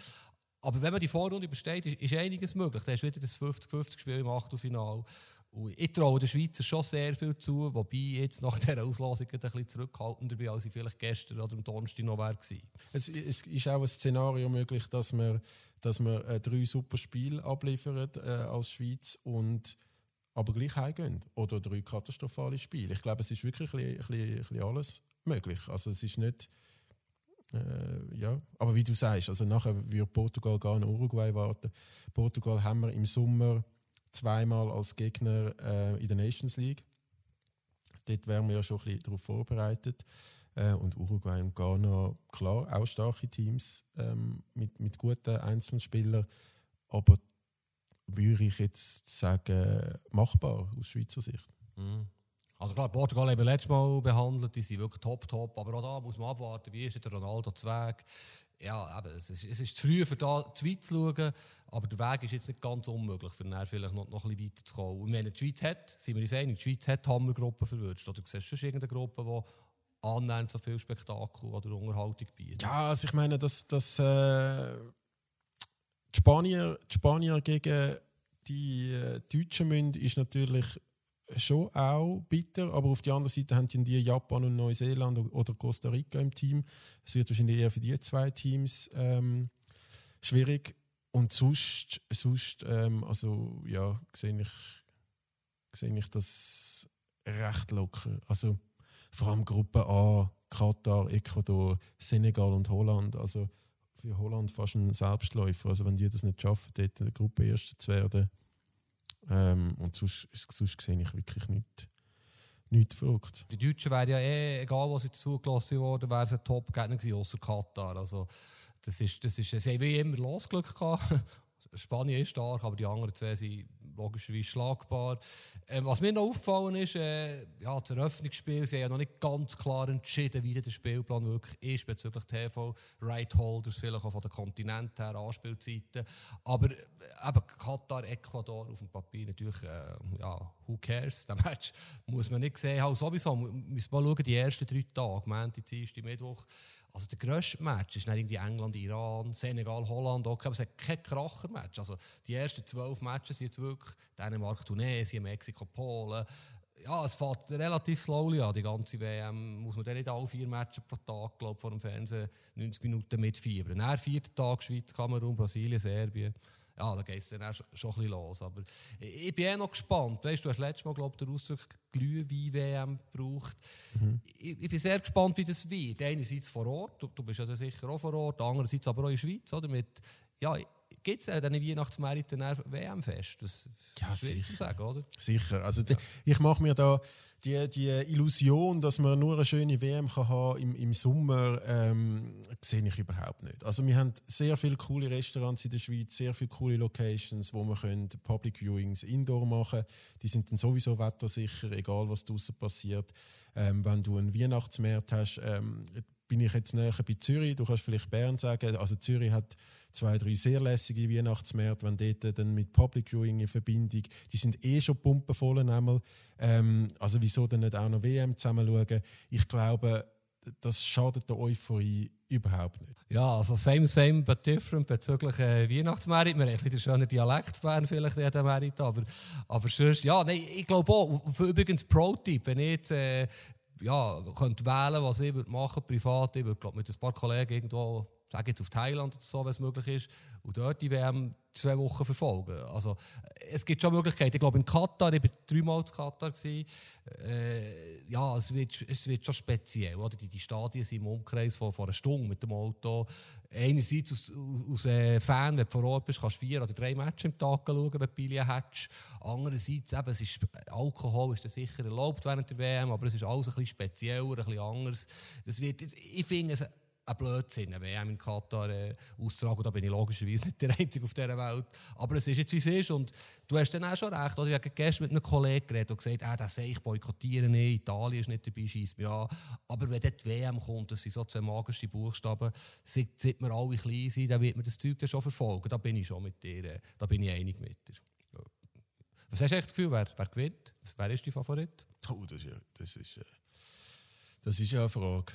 C: Aber wenn man die Vorrunde übersteht, ist, ist einiges möglich. Dann hast du wieder das 50-50-Spiel im Achtelfinale. Und ich traue den Schweizer schon sehr viel zu, wobei ich jetzt nach [LAUGHS] dieser Auslosung ein bisschen zurückhaltender bin, als ich vielleicht gestern oder am Donnerstag noch war.
B: Es, es ist auch ein Szenario möglich, dass wir, dass wir äh, drei super Spiele abliefern äh, als Schweiz und aber gleich heimgehen. Oder drei katastrophale Spiele. Ich glaube, es ist wirklich ein bisschen, ein bisschen alles möglich. Also es ist nicht... Äh, ja, aber wie du sagst, also nachher wird Portugal gar in Uruguay warten. Portugal haben wir im Sommer zweimal als Gegner äh, in der Nations League. Dort wären wir ja schon ein bisschen darauf vorbereitet. Äh, und Uruguay und Ghana, klar, auch starke Teams ähm, mit, mit guten Einzelspielern. Aber würde ich jetzt sagen, machbar aus Schweizer Sicht.
C: Mhm. Also klar, Portugal haben wir letztes Mal behandelt, die sind wirklich top, top. Aber auch da muss man abwarten, wie ist der Ronaldo zu Weg ja, eben, es, ist, es ist zu früh, für da zu weit zu schauen, aber der Weg ist jetzt nicht ganz unmöglich, für dann vielleicht noch, noch ein bisschen weiter zu kommen. Und wenn die Schweiz hat, sind wir uns einig, die Schweiz hat Hammergruppen verwünscht. Oder siehst du schon irgendeine Gruppe, die annähernd so viel Spektakel oder Unterhaltung bietet?
B: Ja, also ich meine, dass, dass äh, die, Spanier, die Spanier gegen die äh, Deutschen müssen, ist natürlich schon auch bitter, aber auf der anderen Seite haben die Japan und Neuseeland oder Costa Rica im Team. Es wird wahrscheinlich eher für die zwei Teams ähm, schwierig. Und sonst, sonst ähm, also ja, sehe ich, sehe ich das recht locker. Also vor allem Gruppe A, Katar, Ecuador, Senegal und Holland. Also für Holland fast ein Selbstläufer. Also wenn die das nicht schaffen, dort in der Gruppe Erste zu werden, ähm, und sonst, sonst sehe ich wirklich nichts nicht verrückt.
C: Die Deutschen wären ja eh, egal was sie zugelassen worden, wären sie Top-Gegner gewesen, außer Katar. Also, das ist, das ist, sie haben wie immer Losglück gehabt. [LAUGHS] Spanien ist stark, aber die anderen zwei sind logischerweise schlagbar. Ähm, was mir noch aufgefallen ist, äh, ja, das Eröffnungsspiel, sie haben ja noch nicht ganz klar entschieden, wie der Spielplan wirklich ist bezüglich TV, Right Holders, vielleicht auch von den Kontinent her, Anspielzeiten. Aber äh, eben Katar, Ecuador auf dem Papier natürlich, äh, ja, who cares? Das Match muss man nicht sehen. Halt sowieso, müssen wir mal schauen, die ersten drei Tage, Montag, Dienstag, Mittwoch, also der grösste Match ist irgendwie England, Iran, Senegal, Holland, okay, aber es hat kein Kracher-Match. Also die ersten zwölf Matches sind jetzt wirklich Dänemark, Tunesien, Mexiko, Polen. ja, es fährt relativ slowly an, die ganze WM. Muss man dann nicht alle vier Matches pro Tag, glaub, vor dem Fernsehen 90 Minuten mitfiebern. Nach vierten Tag Schweiz, Kamerun, Brasilien, Serbien. Ja, da geht es dann auch schon, schon ein bisschen los. Aber ich bin eh noch gespannt. Weißt du, hast letztes Mal, glaube ich, den Ausdruck Glühwein-WM gebraucht. Mhm. Ich, ich, bin sehr gespannt, wie das wird. Einerseits vor Ort, du, du bist ja sicher auch vor Ort, andererseits aber auch in der Schweiz. Oder? Mit, ja, gibt es dann Weihnachtsmärkte WM-Fest. Das
B: ja, sicher.
C: sagen, oder?
B: Sicher. Also ja. ich mache mir da die, die Illusion, dass man nur eine schöne WM kann haben im, im Sommer, ähm, sehe ich überhaupt nicht. Also wir haben sehr viele coole Restaurants in der Schweiz, sehr viele coole Locations, wo man können Public Viewings Indoor machen Die sind dann sowieso wettersicher, egal was draußen passiert. Ähm, wenn du einen Weihnachtsmarkt hast, ähm, bin ich jetzt näher bei Zürich. Du kannst vielleicht Bern sagen. Also Zürich hat zwei, drei sehr lässige Weihnachtsmärkte, wenn dort dann mit Public Viewing in Verbindung, die sind eh schon pumpenvoll einmal. Ähm, also wieso dann nicht auch noch WM zusammen schauen? Ich glaube, das schadet der Euphorie überhaupt nicht.
C: Ja, also same, same, but different bezüglich äh, Weihnachtsmerit. Wir haben ein bisschen schöner Dialekt Bern vielleicht in diesem Merit, aber, aber sonst, ja, nein, ich glaube auch, übrigens Pro-Tipp, wenn ich jetzt äh, ja, könnt wählen, was ich machen würde, privat, ich würde mit ein paar Kollegen irgendwo sage jetzt auf Thailand oder so, wenn es möglich ist, und dort die WM zwei Wochen verfolgen. Also, es gibt schon Möglichkeiten. Ich glaube, in Katar, ich war dreimal in Katar, äh, ja, es wird, es wird schon speziell. Oder? Die, die Stadien sind im Umkreis von, von einer Stunde mit dem Auto. Einerseits aus, aus äh, Fan, wenn du vor Ort bist, kannst du vier oder drei Matches im Tag schauen, wenn du Billy hast. Andererseits, eben, es ist, Alkohol ist sicher erlaubt während der WM, aber es ist alles ein bisschen spezieller, ein bisschen anders. Das wird, ich finde ein Blödsinn, eine WM in Katar äh, auszutragen. Da bin ich logischerweise nicht der Einzige auf dieser Welt. Aber es ist jetzt, wie es ist. Und du hast dann auch schon recht. Oder? Ich habe gestern mit einem Kollegen geredet und gesagt, ah, das ich boykottieren nicht, Italien ist nicht dabei, schießt mir an. Aber wenn dort die WM kommt, das sind so zwei magische Buchstaben, seit, seit wir alle klein sind, dann wird man das Zeug dann schon verfolgen. Da bin ich schon mit dir, äh, da bin ich einig mit dir. Was hast du echt das Gefühl, wer, wer gewinnt? Wer ist dein Favorit?
B: Oh, das ist ja, das ist, äh, das ist ja eine Frage.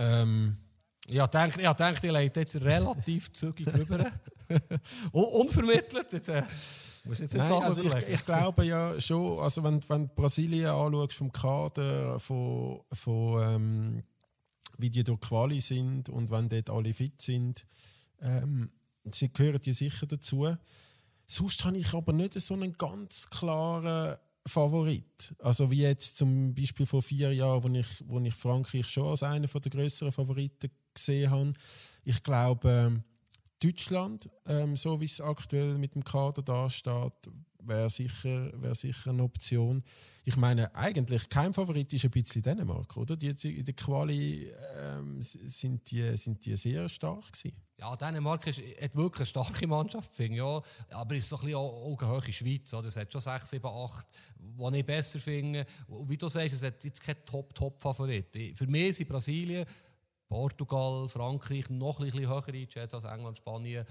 B: Ähm,
C: ja, denk, ja, denk, die leite jetzt relativ zügig rüber. [LAUGHS] Unvermittelt. Jetzt, äh, jetzt
B: Nein, also ich, ich, glaube ja schon, also wenn, wenn du Brasilien anschaust, vom Kader, von, von ähm, wie die durch Quali sind und wenn dort alle fit sind, ähm, sie gehören die sicher dazu. Sonst habe ich aber nicht so einen ganz klaren Favorit. Also wie jetzt zum Beispiel vor vier Jahren, wo ich, wo ich Frankreich schon als einer der größeren Favoriten gesehen habe. Ich glaube, ähm, Deutschland, ähm, so wie es aktuell mit dem Kader dasteht, wäre sicher, wär sicher eine Option. Ich meine, eigentlich kein Favorit ist ein bisschen Dänemark, oder? Die, in der Quali ähm, sind, die, sind die sehr stark gewesen.
C: Ja, Dänemark ist, hat wirklich eine starke Mannschaft, finde ich. Ja. Aber es ist so ein bisschen augenhohe Schweiz. Es hat schon 6, 7, 8, die ich besser finde. Wie du sagst, es hat jetzt keinen Top-Top-Favorit. Für mich sind Brasilien, Portugal, Frankreich noch ein bisschen höher als England, Spanien.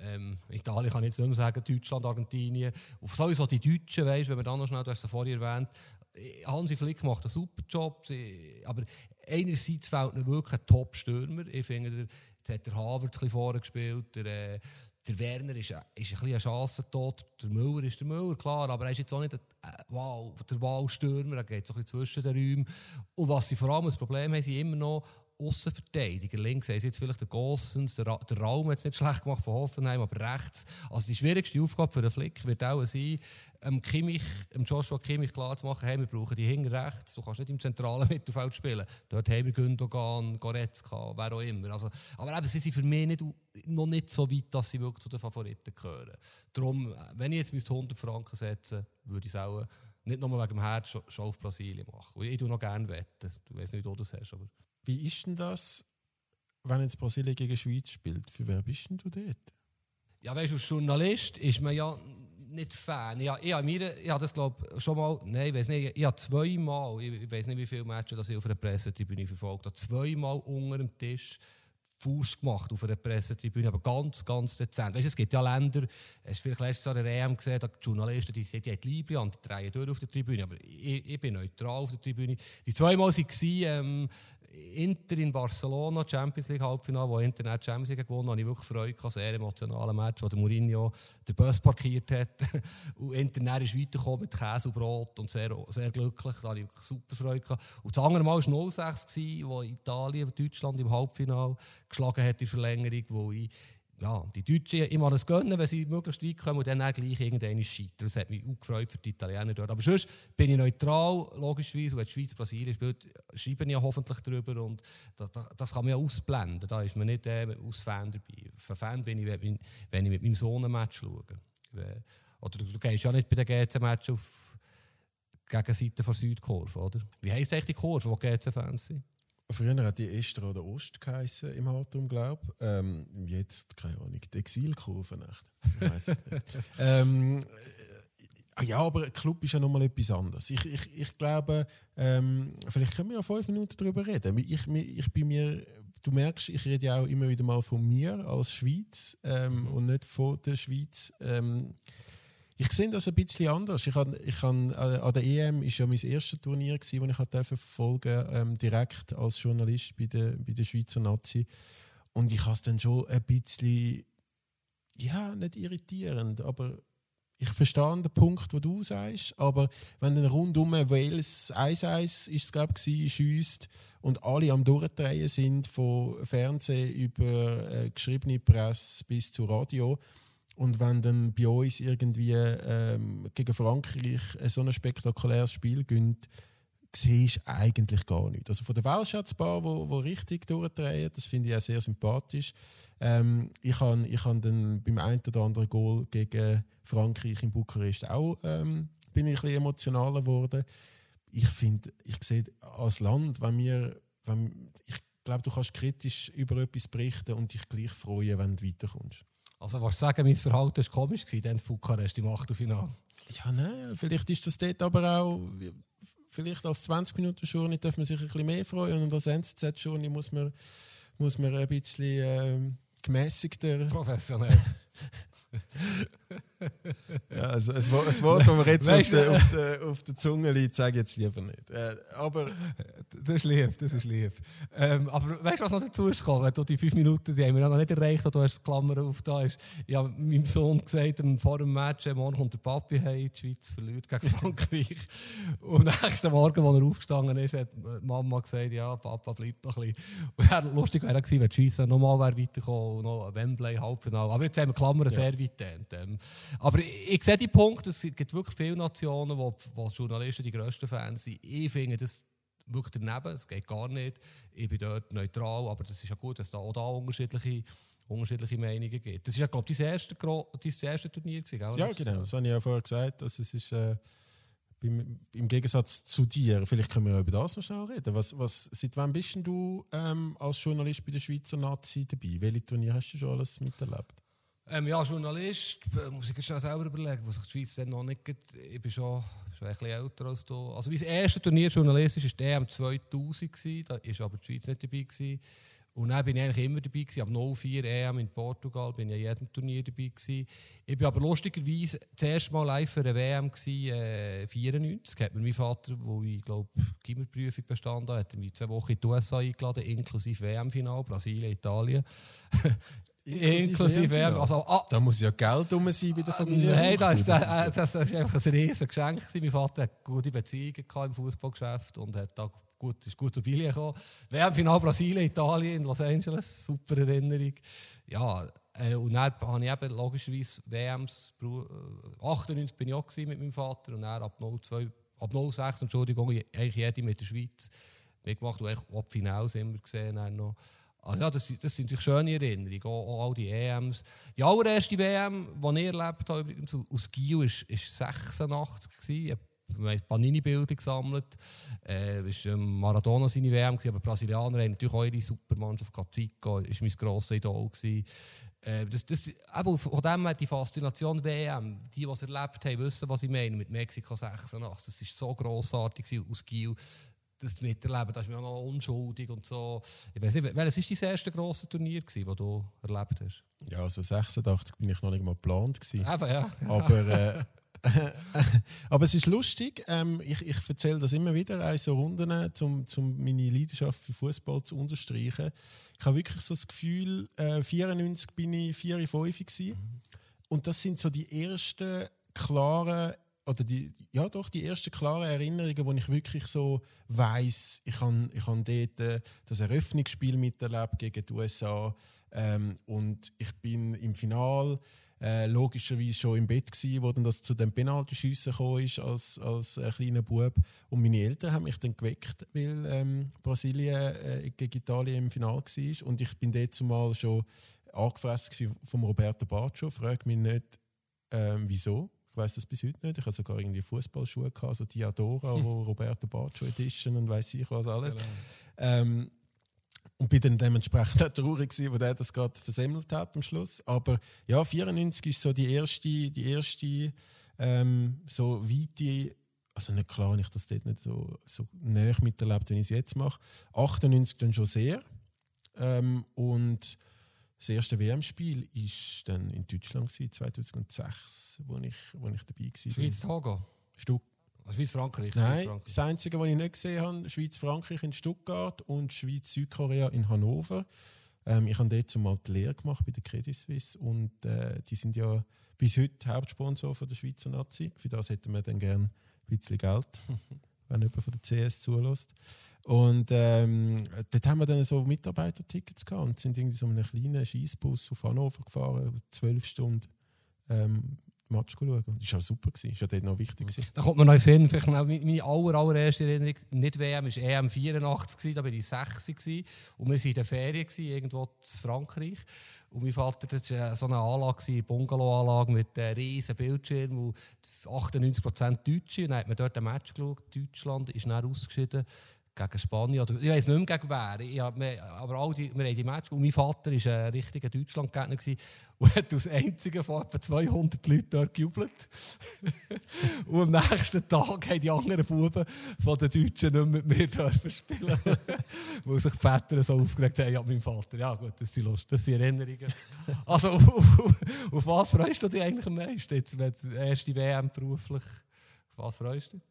C: Ähm, Italien kann ich jetzt nicht mehr sagen, Deutschland, Argentinien. Auf sowieso die Deutschen, weißt, wenn wir dann noch schnell, du hast es vorhin erwähnt, Hansi Flick macht einen super Job, aber einerseits fehlt mir wirklich ein Top-Stürmer. Ich finde, jetzt hat der Havertz ein vorne gespielt, der, äh, der Werner ist, ist ein bisschen ein Chancentod, der Müller ist der Müller, klar, aber er ist jetzt auch nicht äh, wow, der Wahlstürmer, er geht so ein bisschen zwischen den Räumen. Und was sie vor allem das Problem haben, sie immer noch Außenverteidiger. Links haben sie jetzt vielleicht der Gossens, der, der Raum hat es nicht schlecht gemacht von Hoffenheim, aber rechts. Also die schwierigste Aufgabe für den Flick wird auch sein, ähm, Kimmich, ähm, Joshua Kimmich klar zu machen, hey, wir brauchen die hinten rechts, du kannst nicht im zentralen [LAUGHS] Mittelfeld spielen. Dort haben wir Gündogan, Goretzka, wer auch immer. Also, aber eben, sie sind für mich nicht, noch nicht so weit, dass sie wirklich zu den Favoriten gehören. Darum, äh, wenn ich jetzt 100 Franken setzen würde ich es auch nicht nur wegen dem Herz schon, schon auf Brasilien machen. Ich tue noch gerne wetten. Du weißt nicht, wie du das hast, aber...
B: Wie ist denn das, wenn jetzt Brasilien gegen Schweiz spielt? Für wer bist denn du dort?
C: Ja, weißt du, als Journalist ist man ja nicht Fan. Ich, ich, mir, ich habe das glaube schon mal, nein, ich weiß nicht, ich habe zweimal, ich weiß nicht wie viele Matches das ich auf einer Pressetribüne verfolgt habe, zweimal unter dem Tisch Fuß gemacht auf einer Pressetribüne, aber ganz, ganz dezent. Weißt, es gibt ja Länder, hast du vielleicht letztes Jahr der EM gesehen, da die Journalisten, die, haben die Liebe an, die drehen durch auf der Tribüne, aber ich, ich bin neutral auf der Tribüne. Die zweimal waren, ähm, Inter in Barcelona, Champions League Halbfinale, wo Inter nicht Champions League gewonnen hat, habe ich wirklich Freude gehabt, sehr emotionales Match, wo der Mourinho den Bus parkiert hat [LAUGHS] und Inter ist weitergekommen mit Käse und Brot und sehr, sehr glücklich, da hatte ich wirklich super Freude gehabt. Und das andere Mal war 06, wo Italien Deutschland im Halbfinale geschlagen hat in Verlängerung, wo ich ja, die Deutschen immer das gönnen, wenn sie möglichst weit kommen und dann auch gleich irgendeinen scheitern. Das hat mich auch gefreut für die Italiener dort. Aber sonst bin ich neutral, logischerweise, und wenn die Schweiz Brasilien spielt, schreiben ja hoffentlich darüber und das, das, kann man ja ausblenden. Da ist man nicht äh, aus Fan dabei. Für Fan bin ich, wenn ich mit meinem Sohn ein Match schaue. Oder du, du gehst ja nicht bei den GC-Match auf Gegenseite der Südkurve, oder? Wie heisst eigentlich die Kurve, wo GC-Fans sind?
B: Früher hat die Ester oder Ost geheißen im Hartum, glaube ich. Ähm, jetzt, keine Ahnung, die Exilkurve nicht. Ich weiß es nicht. [LAUGHS] ähm, äh, ja, aber Club ist ja nochmal etwas anderes. Ich, ich, ich glaube, ähm, vielleicht können wir ja fünf Minuten darüber reden. Ich, ich bin mir, du merkst, ich rede ja auch immer wieder mal von mir als Schweiz ähm, mhm. und nicht von der Schweiz. Ähm, ich sehe das ein bisschen anders. Ich habe, ich habe, äh, an der EM war ja mein erstes Turnier, das ich verfolgen ähm, direkt als Journalist bei der, bei der Schweizer Nazi. Und ich habe es dann schon ein bisschen, ja, nicht irritierend, aber ich verstehe den Punkt, den du sagst, aber wenn dann rundum Wales 1-1 ist es, glaube ich, schießt und alle am Durchdrehen sind, von Fernsehen über äh, geschriebene Presse bis zu Radio, und wenn dann bei uns irgendwie ähm, gegen Frankreich so ein spektakuläres Spiel gönnt, siehst du eigentlich gar nichts. Also von der Weltschatzbar, wo, wo richtig durchdrehen, das finde ich auch sehr sympathisch. Ähm, ich habe ich hab dann beim einen oder anderen Goal gegen Frankreich in Bukarest auch ähm, bin ich ein bisschen emotionaler geworden. Ich finde, ich sehe als Land, wenn wir, wenn, ich glaube, du kannst kritisch über etwas berichten und dich gleich freuen, wenn du weiterkommst.
C: Also, was sagen, mein Verhalten war komisch gewesen, dann in Bukarest im Achtelfinale?
B: Ja, nein, vielleicht ist das dort aber auch, vielleicht als 20 Minuten Journey darf man sich ein bisschen mehr freuen und als NZZ Journey muss man, muss man ein bisschen äh, gemäßigter...
C: Professionell.
B: Ja, also ein, ein Wort, das mir jetzt auf der, auf, der, auf der Zunge liegt, sage ich jetzt lieber nicht. Äh, aber
C: das ist lieb, das ist lieb. Ähm, aber weißt du, was noch dazu ist gekommen? Die fünf Minuten, die haben wir noch nicht erreicht, du hast die Klammer auf da ist. Ich habe meinem Sohn gesagt, vor dem Match, morgen kommt der Papi heim, die Schweiz verliert gegen [LAUGHS] Frankreich. Und am nächsten Morgen, als er aufgestanden ist, hat Mama gesagt, ja, Papa bleibt noch ein bisschen. Und ja, lustig wäre gewesen, wenn die Schweiz nochmal weitergekommen und noch ein Wembley Halbfinale. Aber jetzt haben wir Klammern ja. sehr weit ähm, Aber ich, ich sehe die Punkte, es gibt wirklich viele Nationen, wo, wo Journalisten die grössten Fans sind. Ich finde das wirklich daneben, es geht gar nicht. Ich bin dort neutral, aber das ist ja gut, dass es da auch da unterschiedliche, unterschiedliche Meinungen gibt. Das war ja, glaube ich, dein erstes, dein erstes Turnier. Gewesen,
B: gell? Ja, genau, das habe ich ja vorher gesagt. Dass es ist, äh, im, im Gegensatz zu dir, vielleicht können wir über das noch schnell reden. Was, was, seit wann bist du ähm, als Journalist bei der Schweizer Nazi dabei? Welche Turniere hast du schon alles miterlebt?
C: Ähm, ja, Journalist, äh, muss ich schnell selber überlegen, was ich die Schweiz dann noch nicht. Ich bin schon, schon ein bisschen älter als du. Also, mein erstes Turnier journalistisch war EM 2000, gewesen, da war aber die Schweiz nicht dabei. Gewesen. Und dann bin ich eigentlich immer dabei gewesen. Ab 04 EM in Portugal bin ich an jedem Turnier dabei gewesen. Ich bin aber lustigerweise das erste Mal live für eine WM gewesen, äh, 94. Hat mir mein Vater, wo ich glaube Gimmerprüfung bestanden habe, hat mich zwei Wochen in die USA eingeladen, inklusive WM-Final, Brasilien, Italien. [LAUGHS] Inklusive Werbung. Also,
B: ah, da muss ja Geld rum sein bei der Familie.
C: Nein, das ist, äh, das ist einfach ein riesiges Geschenk. Mein Vater hat gute Beziehungen im Fußballgeschäft und hat da gut, ist gut zu Billy gekommen. WM-Final Brasilien, Italien, in Los Angeles, super Erinnerung. Ja, äh, und dann habe ich eben logischerweise WMs, 98 äh, bin ich auch mit meinem Vater und dann ab 02, ab 06, Entschuldigung, eigentlich jede mit der Schweiz mitgemacht und auch die Finals immer gesehen. Dann noch. Also ja, das, das sind natürlich schöne Erinnerungen, auch, auch all die EMs. Die allererste WM, die ich erlebt habe, übrigens aus Gio, war 86. Ich habe Panini-Bilder gesammelt. Äh, es war Maradona seine WM, aber Brasilianer haben natürlich auch ihre Supermannschaft. Cacico war mein grosses Idol. Äh, das, das, eben von dem her die Faszination WM. Die, die es erlebt haben, wissen, was ich meine mit Mexiko 86. Das war so grossartig aus Gio das miterleben, da ist mir auch noch unschuldig und so. Ich weiß nicht, welches war dein erstes grosses Turnier, das du erlebt hast?
B: Ja, also 86 bin ich noch nicht mal geplant.
C: Eben, ja.
B: Aber äh, [LAUGHS] [LAUGHS] Aber es ist lustig. Ähm, ich ich erzähle das immer wieder in so Runden, um zum meine Leidenschaft für Fußball zu unterstreichen. Ich habe wirklich so das Gefühl, äh, 94 bin ich 4 5 gewesen. Und das sind so die ersten klaren oder die, ja doch, die ersten klaren Erinnerungen, wo ich wirklich so weiß, ich habe ich dort äh, das Eröffnungsspiel miterlebt gegen die USA ähm, und ich bin im Final äh, logischerweise schon im Bett gsi, wo dann das zu dem Penaltyschiessen gekommen ist als, als äh, kleiner Bub und meine Eltern haben mich dann geweckt, weil ähm, Brasilien äh, gegen Italien im Final war und ich bin dort zumal schon angefressen vom Roberto Baggio, frag mich nicht, ähm, wieso ich weiß das bis heute nicht. Ich habe sogar irgendwie Fußballschuhe gehabt, so Diadora, wo [LAUGHS] Roberto Baggio Edition und weiß ich was alles. Genau. Ähm, und bin dann dementsprechend auch traurig gewesen, wo der das gerade versemmelt hat am Schluss. Aber ja, 94 ist so die erste, die erste ähm, so weite, also nicht klar, ich das dort nicht so, so näher miterlebt, wie ich es jetzt mache. 98 dann schon sehr. Ähm, und das erste WM-Spiel war dann in Deutschland, 2006, wo ich, wo ich dabei war.
C: Schweiz-Togo?
B: Stuck
C: Schweiz-Frankreich?
B: Nein, Schweiz das Einzige, was ich nicht gesehen habe, Schweiz-Frankreich in Stuttgart und Schweiz-Südkorea in Hannover. Ähm, ich habe dort zumal die Lehre gemacht bei der Credit Suisse und äh, die sind ja bis heute Hauptsponsor von der Schweizer Nazi. Für das hätten wir dann gerne ein bisschen Geld, [LAUGHS] wenn jemand von der CS zulässt. Und ähm, dort haben wir dann so Mitarbeitertickets gehabt und sind irgendwie so einen kleinen Schießbus auf Hannover gefahren, zwölf Stunden ähm, Match schauen. Das war super, das war dort noch wichtig. Gewesen.
C: Da kommt man noch sehen, vielleicht noch meine aller, allererste Erinnerung, nicht WM, war EM 84, da war ich 6 und wir waren in der Ferien, irgendwo in Frankreich. Und mein Vater, das war so eine Anlage, eine Bungalow-Anlage mit einem riesen Bildschirm, und 98% Deutsche. Und dann hat man dort ein Match geschaut. Deutschland ist dann ausgeschieden gegen Spanien. Oder, ich weiß nicht mehr gegen wer. Ich hab, aber all die, wir haben die Match. Und mein Vater war ein richtiger Deutschland-Gegner und hat als einziger von etwa 200 Leuten dort gejubelt. [LAUGHS] und am nächsten Tag haben die anderen Buben von den Deutschen nicht mit mir dürfen spielen. [LAUGHS] weil sich die Väter so aufgeregt haben an meinem Vater. Ja, gut, das sind Lust, das sind Erinnerungen. Also, auf, [LAUGHS] auf, auf, was freust du dich eigentlich am meisten? Jetzt, wenn die erste WM beruflich. Auf was freust du dich?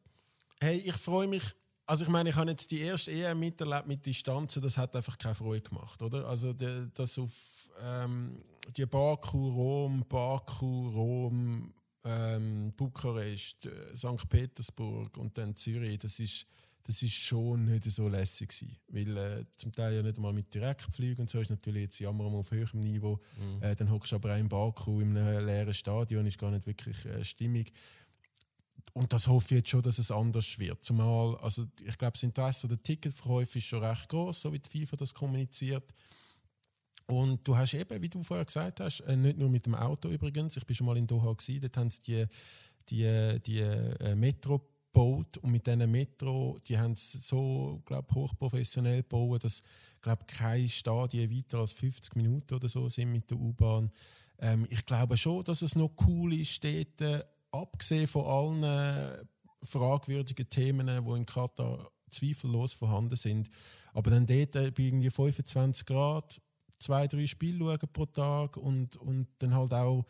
B: Hey, ich freue mich also ich meine, ich habe jetzt die erste EM miterlebt mit Distanzen, das hat einfach keine Freude gemacht, oder? Also die, das auf ähm, die Baku, Rom, Baku, Rom, ähm, Bukarest, äh, St. Petersburg und dann Zürich, das ist, das ist schon nicht so lässig gewesen, weil äh, zum Teil ja nicht einmal mit Direktflügen und so ist natürlich jetzt Jammer auf höherem Niveau. Mhm. Äh, dann hockst du aber auch in Baku in einem leeren Stadion, ist gar nicht wirklich äh, stimmig und das hoffe ich jetzt schon, dass es anders wird. Zumal, also ich glaube, das Interesse der Ticketverkäufe ist schon recht groß, so wie die FIFA das kommuniziert. Und du hast eben, wie du vorher gesagt hast, äh, nicht nur mit dem Auto übrigens, ich bin schon mal in Doha gewesen, dort haben sie die, die, die äh, Metro gebaut und mit diesen Metro, die haben es so, glaube hochprofessionell gebaut, dass, glaube keine Stadien weiter als 50 Minuten oder so sind mit der U-Bahn. Ähm, ich glaube schon, dass es noch cool ist, dort abgesehen von allen äh, fragwürdigen Themen, die in Katar zweifellos vorhanden sind, aber dann dort äh, bei irgendwie 25 Grad zwei, drei Spiele schauen pro Tag und, und dann halt auch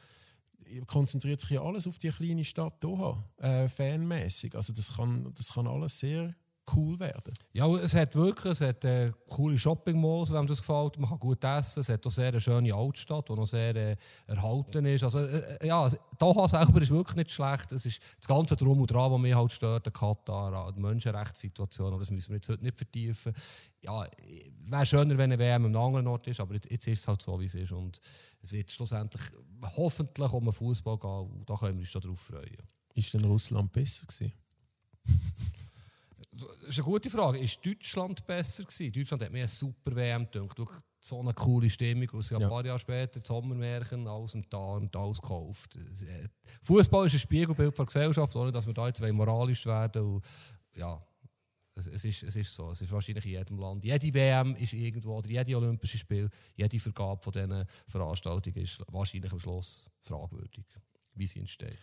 B: konzentriert sich ja alles auf die kleine Stadt Doha, äh, fanmäßig. Also das kann, das kann alles sehr cool werden.
C: Ja, es hat wirklich es hat, äh, coole Shopping-Malls, wenn das gefällt. Man kann gut essen. Es hat auch sehr eine schöne Altstadt, die noch sehr äh, erhalten ist. Also, äh, äh ja, Doha selber ist wirklich nicht schlecht. Es ist das ganze Drum und Dran, was mich halt stört, der Katar, die Menschenrechtssituation, aber das müssen wir jetzt heute nicht vertiefen. Ja, wäre schöner, wenn eine WM am anderen Ort ist, aber jetzt ist es halt so, wie es ist. Und es wird schlussendlich hoffentlich um den Fußball gehen und da können wir uns schon darauf freuen.
B: Ist denn Russland besser gewesen? [LAUGHS]
C: Das ist eine gute Frage. Ist Deutschland besser gewesen? Deutschland hat mir eine super WM gedacht. Durch so eine coole Stimmung. Und ja. ein paar Jahre später, die Sommermärchen, alles und da und alles gekauft. Äh, Fußball ist ein Spiegelbild der Gesellschaft, ohne dass wir da jetzt moralisch werden. Und, ja, es, es, ist, es ist so. Es ist wahrscheinlich in jedem Land. Jede WM ist irgendwo, oder jede Olympische Spiel, jede Vergabe von diesen Veranstaltungen ist wahrscheinlich am Schluss fragwürdig, wie sie entsteht.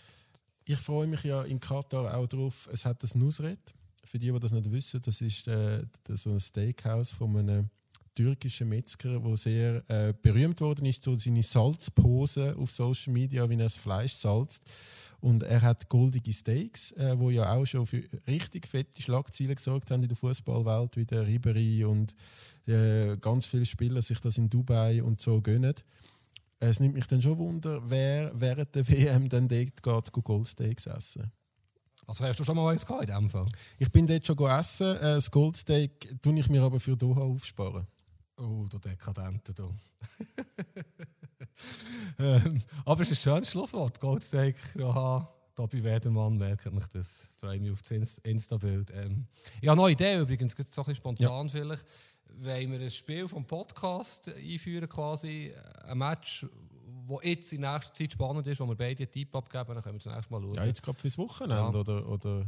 B: Ich freue mich ja in Katar auch darauf, es hat das Nusret für die, die das nicht wissen, das ist äh, so ein Steakhouse von einem türkischer Metzger, der sehr äh, berühmt worden ist, so seine Salzpose auf Social Media, wie er das Fleisch salzt. Und er hat goldige Steaks, äh, wo ja auch schon für richtig fette Schlagzeilen gesorgt haben in der Fußballwelt, wie der Ribery und äh, ganz viele Spieler sich das in Dubai und so gönnen. Es nimmt mich dann schon Wunder, wer während der [LAUGHS] WM dann dort geht, Goldsteaks essen.
C: Also hast du schon mal eins gehabt in dem Fall?
B: Ich bin dort schon essen. Äh, das Goldsteak tue ich mir aber für Doha aufsparen.
C: Oh, du Dekadente, du. [LAUGHS] ähm, aber es ist ein schönes Schlusswort. Goldsteak, ja, Tobi Wedermann, merkt mich das. Freue mich auf das Insta-Bild. Ähm, ich habe eine Idee übrigens, so ein bisschen spontan ja. vielleicht. Wollen wir ein Spiel vom Podcast einführen, quasi ein Match, wo jetzt in nächster Zeit spannend ist, wo wir beide einen Tipp abgeben, dann können wir das nächste Mal schauen.
B: Ja, jetzt gerade fürs Wochenende, ja. oder, oder?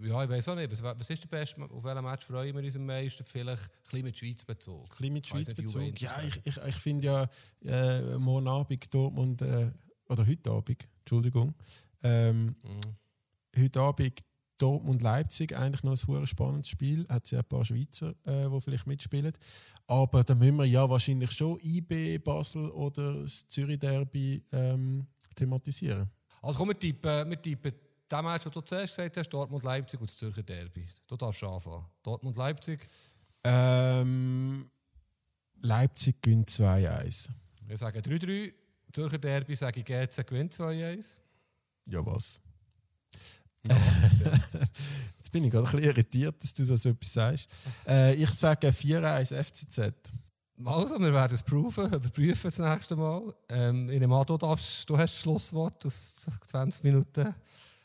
C: Ja, ich weiß auch nicht. Was, was ist der beste? Auf welchem Match freuen wir uns am meisten? Vielleicht ein bisschen mit Schweiz Bezug. Ein
B: bisschen mit Schweiz Bezug. Ja, ich, ich, ich finde ja, äh, morgen Abend Dortmund, äh, oder heute Abend, Entschuldigung, ähm, mhm. heute Abend Dortmund-Leipzig eigentlich noch ein spannendes Spiel. Hat ja ein paar Schweizer, äh, die vielleicht mitspielen. Aber da müssen wir ja wahrscheinlich schon IB, Basel oder das Zürich-Derby ähm, thematisieren.
C: Also komm, wir tippen, wir tippen den Match, den du zuerst gesagt hast, Dortmund-Leipzig und das Zürcher Derby. Du darfst anfangen. Dortmund-Leipzig?
B: Ähm, Leipzig gewinnt 2-1.
C: Wir sagen 3-3. Zürcher Derby sage ich GC gewinnt 2-1.
B: Ja, was? Ja, [LAUGHS] Jetzt bin ich gerade ein bisschen irritiert, dass du so etwas sagst. Äh, ich sage 4-1 FCZ.
C: Also, wir werden es proven, überprüfen das nächste Mal. Ähm, in dem du, darfst, du hast das Schlusswort aus 20 Minuten.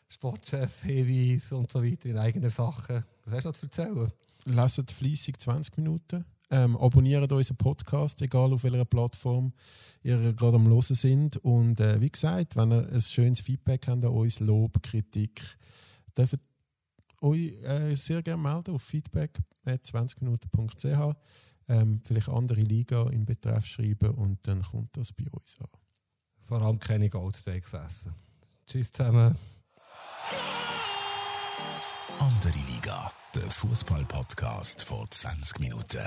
C: Sportchef, Hinweis und so weiter in eigener Sache. Was hast du noch zu erzählen?
B: Lasst fleissig 20 Minuten. Ähm, abonniert unseren Podcast, egal auf welcher Plattform ihr gerade am Hören sind. Und äh, wie gesagt, wenn ihr ein schönes Feedback habt an uns, Lob, Kritik, dürft euch äh, sehr gerne melden auf feedback.20minuten.ch. Ähm, vielleicht andere Liga im Betreff schreiben und dann kommt das bei uns an.
C: Vor allem keine Goldsteaks essen. Tschüss zusammen.
A: Andere Liga, der Fußball-Podcast vor 20 Minuten.